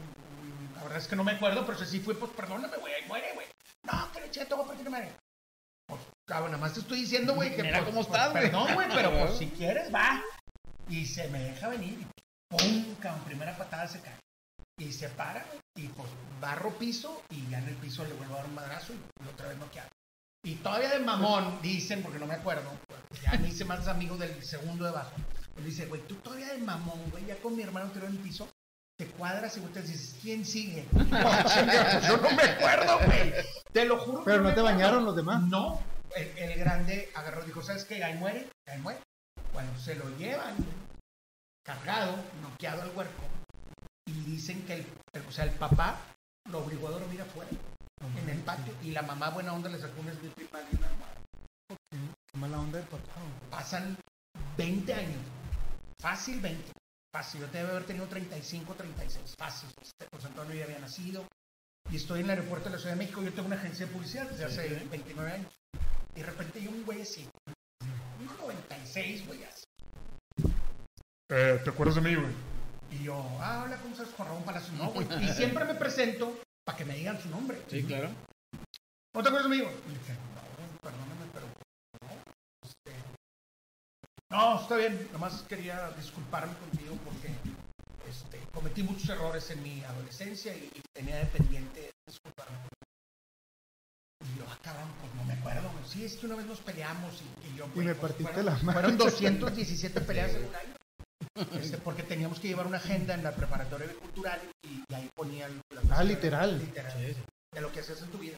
la verdad es que no me acuerdo, pero si sí fue, pues perdóname, güey, ahí muere, güey. No, que le eché, voy a partir madre. Pues, cabrón, nada más te estoy diciendo, güey, que Mira pues, cómo pues, estás, güey. Perdón, güey, pero pues si quieres, va. Y se me deja venir y pum, cabrón, primera patada se cae. Y se para, y pues barro piso y ya en el piso le vuelvo a dar un madrazo y otra vez noqueado. Y todavía de mamón, dicen, porque no me acuerdo, pues, ya me hice más amigo del segundo de abajo. Él dice, güey, tú todavía de mamón, güey, ya con mi hermano tirado en el piso, te cuadras y güey, te dices, ¿quién sigue? No, pues yo no me acuerdo, güey. Te lo juro. que Pero no te bañaron los demás. No, el, el grande agarró, dijo, ¿sabes qué? Ahí muere, ahí muere. Bueno, se lo llevan cargado, noqueado al huerco. Y dicen que el, el- o sea, el papá lo obligó a dormir afuera, en el patio. Y la mamá buena onda le sacó un bag y una. Qué mala onda del papá. Pasan 20 años. Fácil 20. Fácil. Yo debe haber tenido 35, 36. Fácil. José Antonio ya había nacido. Y estoy en el aeropuerto de la Ciudad de México. Yo tengo una agencia de publicidad desde hace 29 años. Y de repente hay un güey así. Un 96, güey así. Eh, ¿Te acuerdas de mí, güey? Y yo, ah, hola, ¿cómo estás? Juan Ramón Palacio. No, güey. Y siempre me presento para que me digan su nombre. Sí, claro. ¿No te acuerdas de mí, güey? Y dije, no, perdóname, pero no. Este, no, está bien. Nomás quería disculparme contigo porque este, cometí muchos errores en mi adolescencia y, y tenía de pendiente disculparme. Y yo, ah, cabrón, pues no me acuerdo. Sí, es que una vez nos peleamos y, y yo... Y me pues, partiste fueron- la madre. Fueron 217 peleas en un año. Este, porque teníamos que llevar una agenda en la preparatoria cultural y, y ahí ponían... las- Ah, literal. Literal. De lo que haces en tu vida.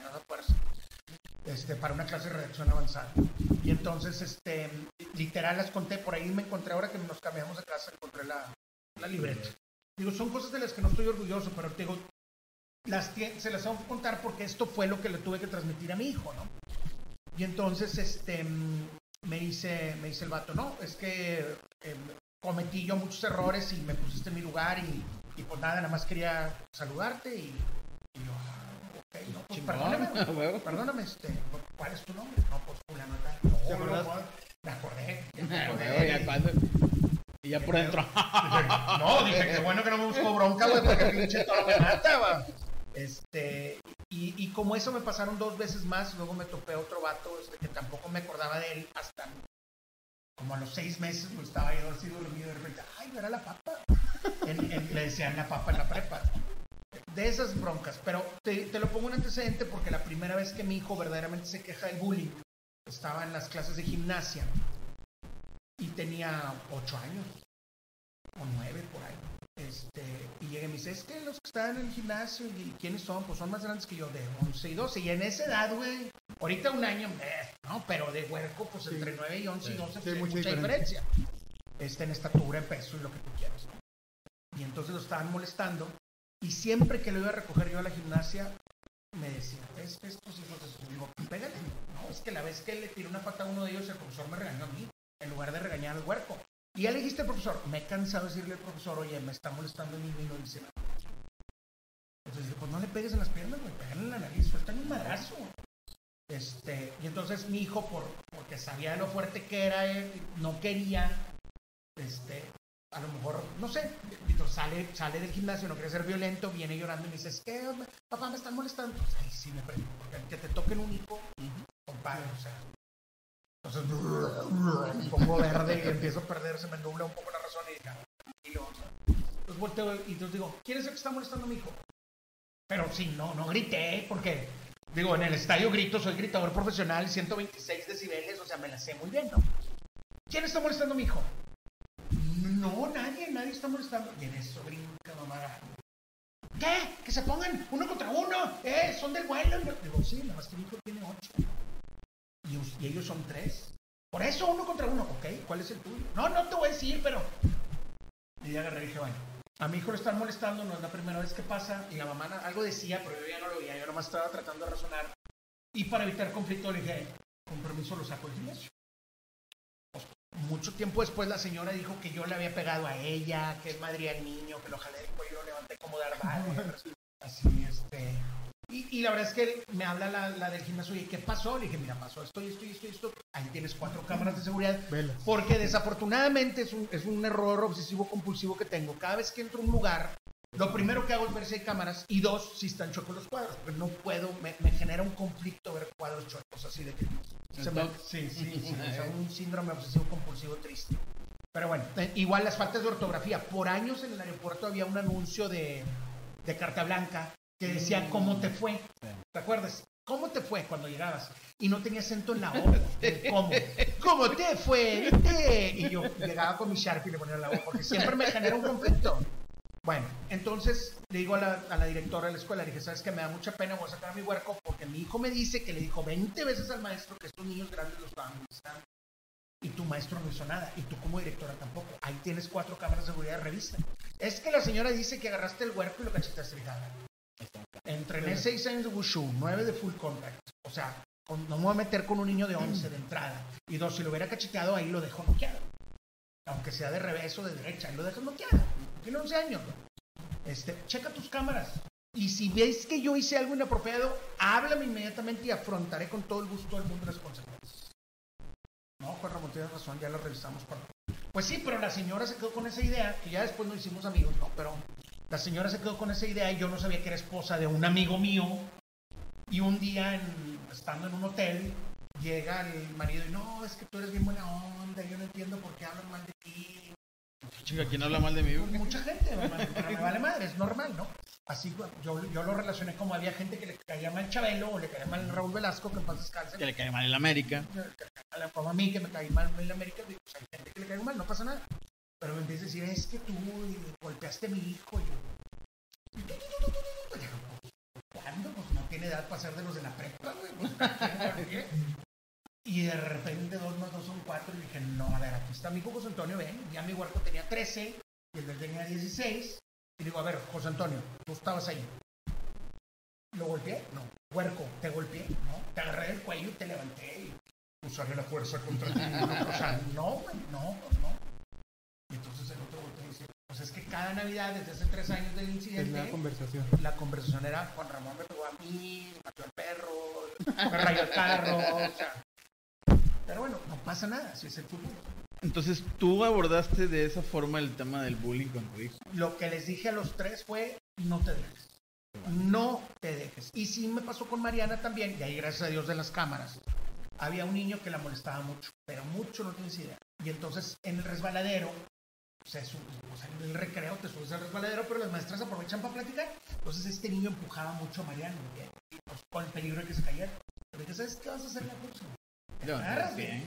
Nada fuerza. Este, para una clase de redacción avanzada. Y entonces, este, literal las conté, por ahí me encontré, ahora que nos cambiamos de casa, encontré la, la libreta. Digo, son cosas de las que no estoy orgulloso, pero te digo, las, se las tengo que contar porque esto fue lo que le tuve que transmitir a mi hijo, ¿no? Y entonces, este, me dice, me dice el vato, no, es que eh, cometí yo muchos errores y me pusiste en mi lugar y, y pues nada, nada más quería saludarte y, y yo, no, pues perdóname, huevo. perdóname, este, ¿cuál es tu nombre? No, pues fulano tal. No, ¿Te no, no, me acordé. ya me acordé. ya cuando- Y ya por dentro. No, dije, qué bueno que no me buscó bronca, güey, porque pinche todo me mata, va. Este, y, y como eso me pasaron dos veces más, luego me topé otro vato este, que tampoco me acordaba de él hasta como a los seis meses, pues estaba yo así dormido y de repente, ay, era la papa. En- en- le decían la papa en la prepa. De esas broncas, pero te, te lo pongo un antecedente porque la primera vez que mi hijo verdaderamente se queja del bullying, estaba en las clases de gimnasia y tenía ocho años o nueve por ahí. Este, y llega y me dice, es que los que están en el gimnasio, ¿y quiénes son? Pues son más grandes que yo, de 11 y 12. Y en esa edad, güey, ahorita un año, eh, ¿no? Pero de huerco, pues Sí. entre 9 y 11 y 12, Sí, pues, mucha mucha, diferencia. diferencia. Este, en estatura, en peso y lo que tú quieras. ¿no? Y entonces lo estaban molestando. Y siempre que lo iba a recoger yo a la gimnasia, me decía, es que estos hijos de su digo, pégale. No, es que la vez que le tiré una pata a uno de ellos, el profesor me regañó a mí, en lugar de regañar al huerco. Y ya le dijiste al profesor, me he cansado de decirle al profesor, oye, me está molestando el niño y no dice nada. Entonces dije, pues no le pegues en las piernas, güey, pégale en la nariz, suelta un madrazo. Este, y entonces mi hijo, por, porque sabía lo fuerte que era él, no quería, este, a lo mejor, no sé, sale, sale del gimnasio, no quiere ser violento, viene llorando y me dice, es que papá me están molestando. Pues, Ay, sí, me prendo, porque que te toquen un hijo, compadre, o sea. Entonces, me pongo verde y empiezo a perder, se me nubla un poco la razón y dije, y luego, entonces volteo y entonces digo, ¿quién es el que está molestando a mi hijo? Pero sí, no, no grité, porque, digo, en el estadio grito, soy gritador profesional, 126 decibeles, o sea, me la sé muy bien, ¿no? ¿Quién está molestando a mi hijo? No, nadie, nadie está molestando. Y en eso brinca mamá. ¿Qué? Que se pongan uno contra uno, eh, son del vuelo. Digo, sí, nada más que mi hijo tiene ocho. Y, ellos son tres. Por eso uno contra uno, ok, ¿cuál es el tuyo? No, no te voy a decir, pero. Y ya agarré y dije, bueno, a mi hijo le están molestando, no es la primera vez que pasa. Y la mamá algo decía, pero yo ya no lo veía, yo nomás estaba tratando de razonar. Y para evitar conflicto le dije, con permiso lo saco del gimnasio. Mucho tiempo después la señora dijo que yo le había pegado a ella, que es madre al niño, que lo jalé del cuello y lo levanté como Darth Vader. Así, este. Y, y la verdad es que me habla la, la del gimnasio y ¿qué pasó? Le dije, mira, pasó esto y esto y esto y esto. Ahí tienes cuatro cámaras de seguridad. Velas. Porque desafortunadamente es un, es un error obsesivo compulsivo que tengo. Cada vez que entro a un lugar, lo primero que hago es ver si hay cámaras y dos, si están chuecos los cuadros. Porque no puedo, me, me genera un conflicto ver cuadros chuecos así de que... se me- sí, sí, sí. o sea, un síndrome obsesivo compulsivo triste. Pero bueno, eh, igual las faltas de ortografía. Por años en el aeropuerto había un anuncio de, de carta blanca que decía cómo te fue. ¿Te acuerdas? ¿Cómo te fue cuando llegabas? Y no tenía acento en la O. ¿Cómo? ¿Cómo te fue? Y yo llegaba con mi Sharpie y le ponía la O, porque siempre me genera un conflicto. Bueno, entonces le digo a la, a la directora de la escuela, le dije, ¿sabes qué? Me da mucha pena, voy a sacar a mi huerco porque mi hijo me dice que le dijo 20 veces al maestro que estos niños grandes lo estaban molestando. Y tu maestro no hizo nada, y tú como directora tampoco. Ahí tienes cuatro cámaras de seguridad, revisa. Es que la señora dice que agarraste el huerco y lo cachetaste fijada. Entrené seis años de Wushu, nueve de full contact. O sea, con- no me voy a meter con un niño de 11 de entrada. Y dos, si lo hubiera cacheteado, ahí lo dejo noqueado. Aunque sea de revés o de derecha, ahí lo dejas noqueado. Tiene 11 años. Este, checa tus cámaras. Y si veis que yo hice algo inapropiado, háblame inmediatamente y afrontaré con todo el gusto del mundo las consecuencias. No, Juan Ramón, tienes razón, ya lo revisamos. Juan. Pues sí, pero la señora se quedó con esa idea, que ya después nos hicimos amigos, ¿no? Pero la señora se quedó con esa idea y yo no sabía que era esposa de un amigo mío. Y un día, estando en un hotel, llega el marido y no, es que tú eres bien buena onda, yo no entiendo por qué hablan mal de ti. Chinga, ¿quién habla mal de mí? Pues mucha gente, hermano, pero me vale madre, es normal, ¿no? Así pues, yo, yo lo relacioné como había gente que le caía mal Chabelo o le caía mal Raúl Velasco, que en paz descanse. Que le cae mal en la América. como a mí que me caí mal en la América, digo, pues hay gente que le cae mal, no pasa nada. Pero me empieza a decir, es que tú golpeaste a mi hijo. Y yo, "Pues, ¿cuándo? Pues no tiene edad para ser de los de la prepa, güey. Y de repente dos más dos son cuatro y dije, no, a ver, aquí está mi hijo José Antonio, ven, ya mi huerco tenía 13 y el de él tenía 16. Y digo, a ver, José Antonio, tú estabas ahí. ¿Lo golpeé? No. Huerco, te golpeé, ¿no? Te agarré del cuello y te levanté y usaré la fuerza contra ti. o sea, no, güey, no, pues no. Y entonces el otro y dice, pues es que cada Navidad, desde hace tres años del Es incidente, la conversación. la conversación era Juan Ramón me pegó a mí, mató al perro, me rayó el carro, o sea. Pero bueno, no pasa nada, si es el fútbol. Entonces tú abordaste de esa forma el tema del bullying con tu hijo. Lo que les dije a los tres fue, no te dejes. No te dejes. Y sí me pasó con Mariana también, y ahí gracias a Dios de las cámaras. Había un niño que la molestaba mucho, pero mucho no tienes idea. Y entonces en el resbaladero, se o sea, en el recreo te subes al resbaladero, pero las maestras aprovechan para platicar. Entonces este niño empujaba mucho a Mariana, pues, con el peligro de que se cayera. Pero ¿sabes qué vas a hacer la próxima? Agarras bien,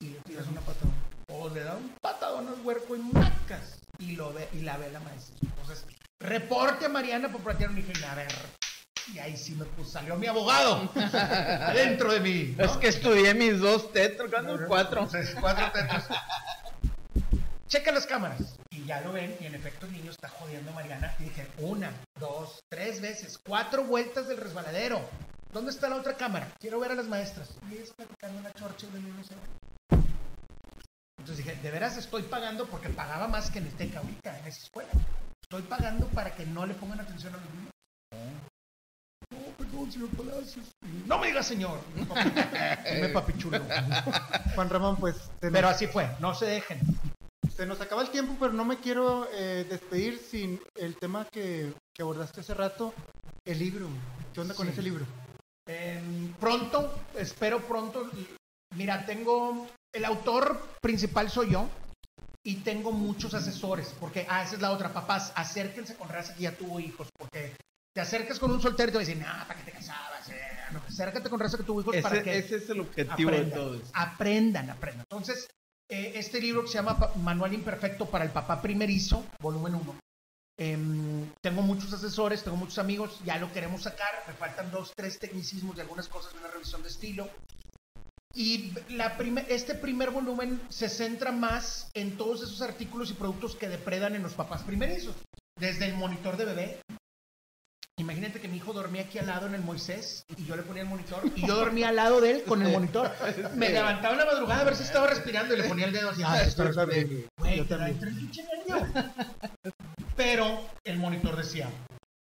y le tiras una patada. O le da un patadón al huerco y macas. Y, lo ve, y la ve la maestra. Entonces, reporte a Mariana por platear un dije, a ver. Y ahí sí me pues, salió mi abogado adentro de mí. ¿no? Es que estudié mis dos tetros, ¿cuántos? Cuatro. Cuatro tetas. Checa las cámaras. Y ya lo ven, y en efecto el niño está jodiendo a Mariana. Y dije, una, dos, tres veces, cuatro vueltas del resbaladero. ¿Dónde está la otra cámara? Quiero ver a las maestras. Y ellas platicando chorcha va. Entonces dije, de veras estoy pagando porque pagaba más que en el TEC ahorita, en esa escuela. Estoy pagando para que no le pongan atención a los niños. No, perdón, señor Palacios. No me diga señor. Dime papi chulo. Juan Ramón, pues Pero así fue, no se dejen. se nos acaba el tiempo, pero no me quiero eh, despedir sin el tema que, que abordaste hace rato, el libro. ¿Qué onda con ese libro? Em, pronto, espero pronto. Mira, tengo. El autor principal soy yo. Y tengo muchos asesores. Porque, ah, esa es la otra. Papás, acérquense con raza que ya tuvo hijos. Porque te acercas con un soltero y te va a decir, nah, ¿para qué te casabas? Eh, no, acércate con raza que tuvo hijos para Ese, que ese es el objetivo de aprendan, esto. aprendan, aprendan. Entonces, eh, este libro que se llama Manual Imperfecto para el Papá Primerizo, volumen 1. Tengo muchos asesores, tengo muchos amigos, ya lo queremos sacar, me faltan dos, tres tecnicismos de algunas cosas de una revisión de estilo. Y la primer- este primer volumen se centra más en todos esos artículos y productos que depredan en los papás primerizos. Desde el monitor de bebé. Imagínate que mi hijo dormía aquí al lado en el Moisés y yo le ponía el monitor y yo dormía al lado de él con el monitor. Me levantaba en la madrugada a ver si estaba respirando y le ponía el dedo así. Ah, está respirando. Güey, Yo también. entre el pinche nervio. Pero el monitor decía,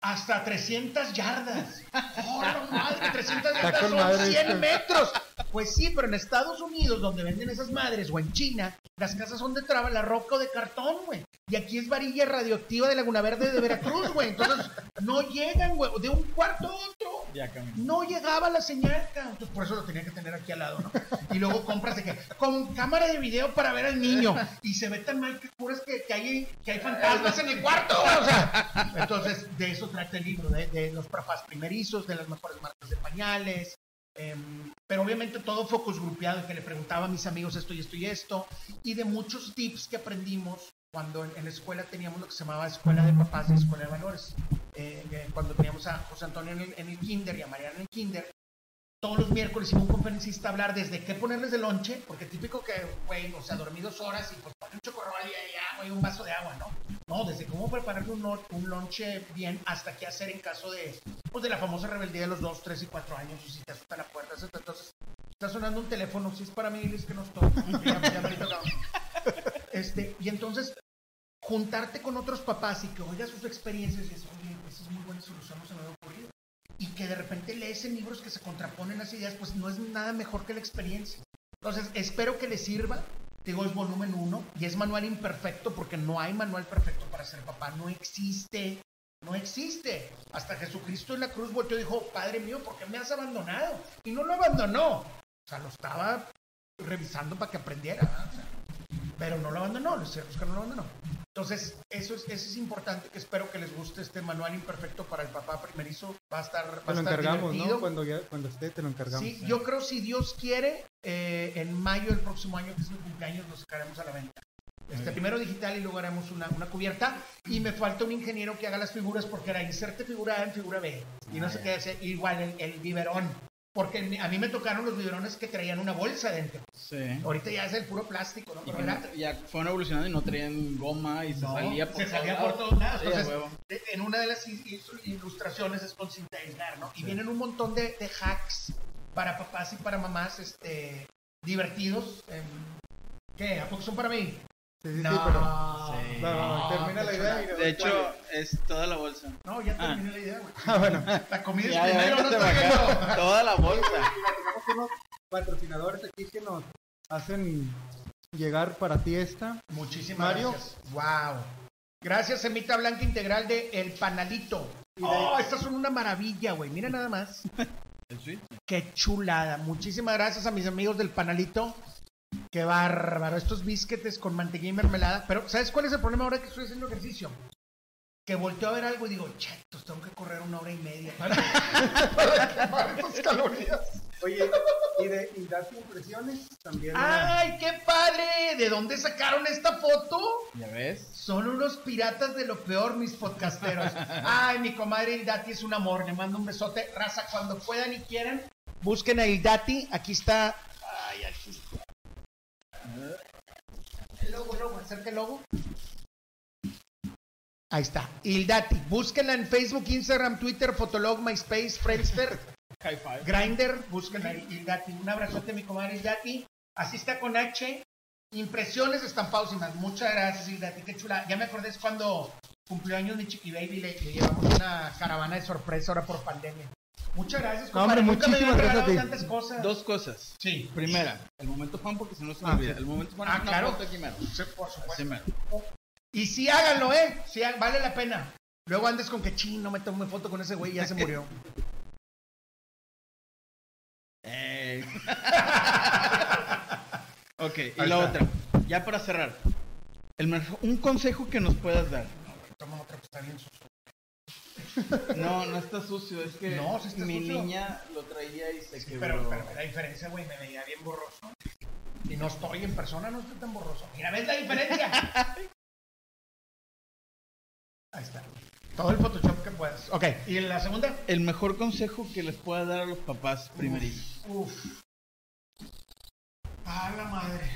hasta 300 yardas. ¡Oh, la madre! 300 Está yardas son madre 100 esto. metros. Pues sí, pero en Estados Unidos, donde venden esas madres, o en China, las casas son de traba, la roca o de cartón, güey. Y aquí es varilla radioactiva de Laguna Verde de Veracruz, güey. Entonces, no llegan, güey, de un cuarto a otro. Ya. No llegaba la señal. Entonces, por eso lo tenía que tener aquí al lado, ¿no? Y luego compras de que, con cámara de video para ver al niño. Y se ve tan mal que juras que, que hay, que hay fantasmas en el cuarto, güey. O sea, entonces, de eso trata el libro, de, de los papás primerizos, de las mejores marcas de pañales. Em, pero obviamente todo focus grupeado, que le preguntaba a mis amigos esto y esto y esto. Y de muchos tips que aprendimos cuando en, en la escuela teníamos lo que se llamaba Escuela de Papás y Escuela de Valores. Eh, eh, cuando teníamos a José Antonio en el, en el kinder y a Mariana en el kinder, todos los miércoles iba un conferencista a hablar desde qué ponerles de lonche, porque típico que, güey, o sea, dormí dos horas y pues pon un chocorrol y ya, güey, un vaso de agua, ¿no? No, desde cómo preparar un, un lonche bien hasta qué hacer en caso de, pues, de la famosa rebeldía de los dos, tres y cuatro años, o si te asusta la puerta, entonces está sonando un teléfono, si es para mí, es que no estoy. Ya, ya me he tocado. Este, y entonces, juntarte con otros papás y que oigas sus experiencias y dices, oye, esa es muy buena solución, no se me había ocurrido. Y que de repente lees en libros que se contraponen las ideas, pues no es nada mejor que la experiencia. Entonces, espero que les sirva. Digo, es volumen 1 y es manual imperfecto porque no hay manual perfecto para ser papá. No existe. No existe. Hasta Jesucristo en la cruz volteó y dijo, Padre mío, ¿por qué me has abandonado? Y no lo abandonó. O sea, lo estaba revisando para que aprendiera. Pero no lo abandonó, lo cierto es que no lo abandonó. Entonces, eso es, eso es importante, que espero que les guste este manual imperfecto para el papá primerizo. Va a estar, va Te a lo estar encargamos, divertido. ¿no? Cuando, ya, cuando esté, te lo encargamos. Sí, yo creo si Dios quiere, eh, en mayo del próximo año, que es mi cumpleaños, lo sacaremos a la venta. Este, primero digital y luego haremos una, una cubierta. Y me falta un ingeniero que haga las figuras porque era inserte figura A en figura B. Y no Ah, sé ya. qué hacer. Igual el, el biberón. Porque a mí me tocaron los biberones que traían una bolsa dentro. Sí. Ahorita ya es el puro plástico, ¿no? Y Pero era- ya fueron evolucionando y no traían goma y se No, salía por se salía lados. por todos lados. Entonces, de- en una de las il- il- ilustraciones es con cinta aislar, ¿no? Y vienen un montón de, de hacks para papás y para mamás este, divertidos. em, ¿Qué? ¿A poco son para mí? Sí, sí, sí, no, pero. Sí. No, termina la idea y De ¿cuál hecho, es toda la bolsa. No, ya Ah. terminé la idea, güey. Ah, bueno. La comida es Ya, ya, primero, no viendo. Toda la bolsa. Tenemos unos patrocinadores aquí que nos hacen llegar para ti esta. Muchísimas Mario. gracias. Wow. Gracias, Semita Blanca Integral de El Panalito. De- Oh, estas son una maravilla, güey. Mira nada más. Qué chulada. Muchísimas gracias a mis amigos del Panalito. Qué bárbaro. Estos bisquetes con mantequilla y mermelada. Pero, ¿sabes cuál es el problema ahora que estoy haciendo ejercicio? Que volteo a ver algo y digo, chetos, tengo que correr una hora y media para, para quemar estas calorías. Oye, y de y darte impresiones también. ¡Ay, qué padre! ¿De dónde sacaron esta foto? ¿Ya ves? Son unos piratas de lo peor, mis podcasteros. Ay, mi comadre Ildati es un amor. Le mando un besote. Raza, cuando puedan y quieran, busquen a Ildati. Aquí está. El logo, logo. Acerca el logo. Ahí está. Ildati. Búsquenla en Facebook, Instagram, Twitter, Fotolog, MySpace, Friendster. Grinder, búsquenla Ildati. Un abrazote, mi comadre Ildati. Así está con H. Impresiones, estampados y más. Muchas gracias, Ildati. Qué chula. Ya me acordé, es cuando cumplió años mi chiqui baby. Le, le llevamos una caravana de sorpresa ahora por pandemia. Muchas gracias, No, hombre, compadre. Nunca me muchísimas gracias a regalado ti. tantas cosas. Dos cosas. Sí. Primera, el momento fan porque si no se me Ah, olvida. El momento fan Ah, claro. foto aquí mero. Sí, por supuesto. Y sí, háganlo, ¿eh? Sí, vale la pena. Luego andes con que ching, no me tomé foto con ese güey, ya se murió. Ey. ok, y la está. otra. Ya para cerrar. El mejor- un consejo que nos puedas dar. Toma otra que está bien. No, no está sucio. Es que No, sí está mi sucio. niña lo traía y se Sí, quebró. pero, pero ve la diferencia, güey, me veía bien borroso. Y no estoy en persona, no estoy tan borroso. Mira, ¿ves la diferencia? Ahí está. Todo el Photoshop que puedas. Ok, ¿y la segunda? El mejor consejo que les pueda dar a los papás primeritos. Uf. Ah, la madre.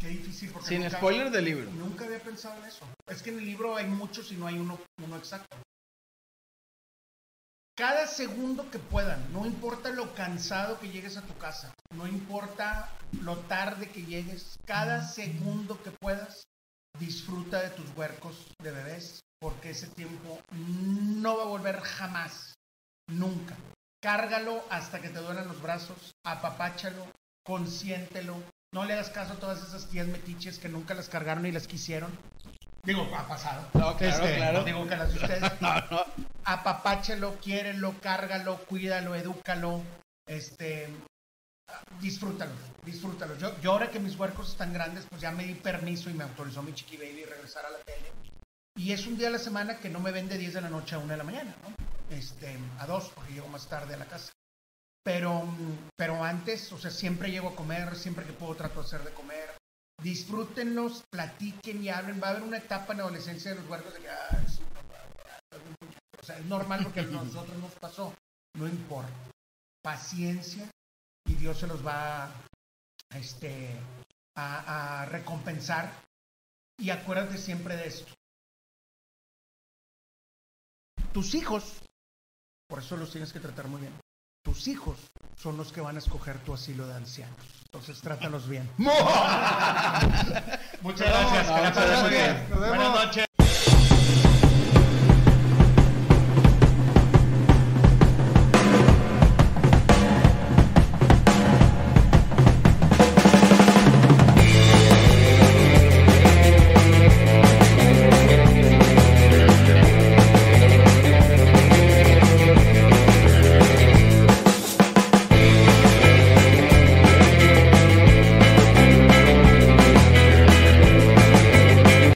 Qué difícil. Porque Sin nunca- spoiler del libro. Nunca había pensado en eso. Es que en el libro hay muchos y no hay uno, uno exacto. Cada segundo que puedan, no importa lo cansado que llegues a tu casa, no importa lo tarde que llegues, cada segundo que puedas, disfruta de tus huercos de bebés, porque ese tiempo no va a volver jamás, nunca. Cárgalo hasta que te duelan los brazos, apapáchalo, consiéntelo, no le hagas caso a todas esas tías metiches que nunca las cargaron y las quisieron. Digo, ha pasado. No, claro, claro. No digo que las de ustedes No, no. apapáchalo, quiérelo, cárgalo, cuídalo, edúcalo, este, disfrútalo, disfrútalo. Yo, yo ahora que mis huercos están grandes, pues ya me di permiso y me autorizó mi chiqui baby regresar a la tele. Y es un día a la semana que no me ven de 10 de la noche a 1 de la mañana, ¿no? Este, a 2, porque llego más tarde a la casa. Pero, pero antes, o sea, siempre llego a comer, siempre que puedo trato de hacer de comer. Disfrútenlos, platiquen y hablen. Va a haber una etapa en la adolescencia de los huercos de que, "Ay, sí, o sea, es normal porque a nosotros nos pasó. No importa. Paciencia y Dios se los va a, este, a, a recompensar. Y acuérdate siempre de esto. Tus hijos, por eso los tienes que tratar muy bien. Tus hijos son los que van a escoger tu asilo de ancianos. Entonces trátalos bien. Muchas gracias. Nos vemos. Buenas noches.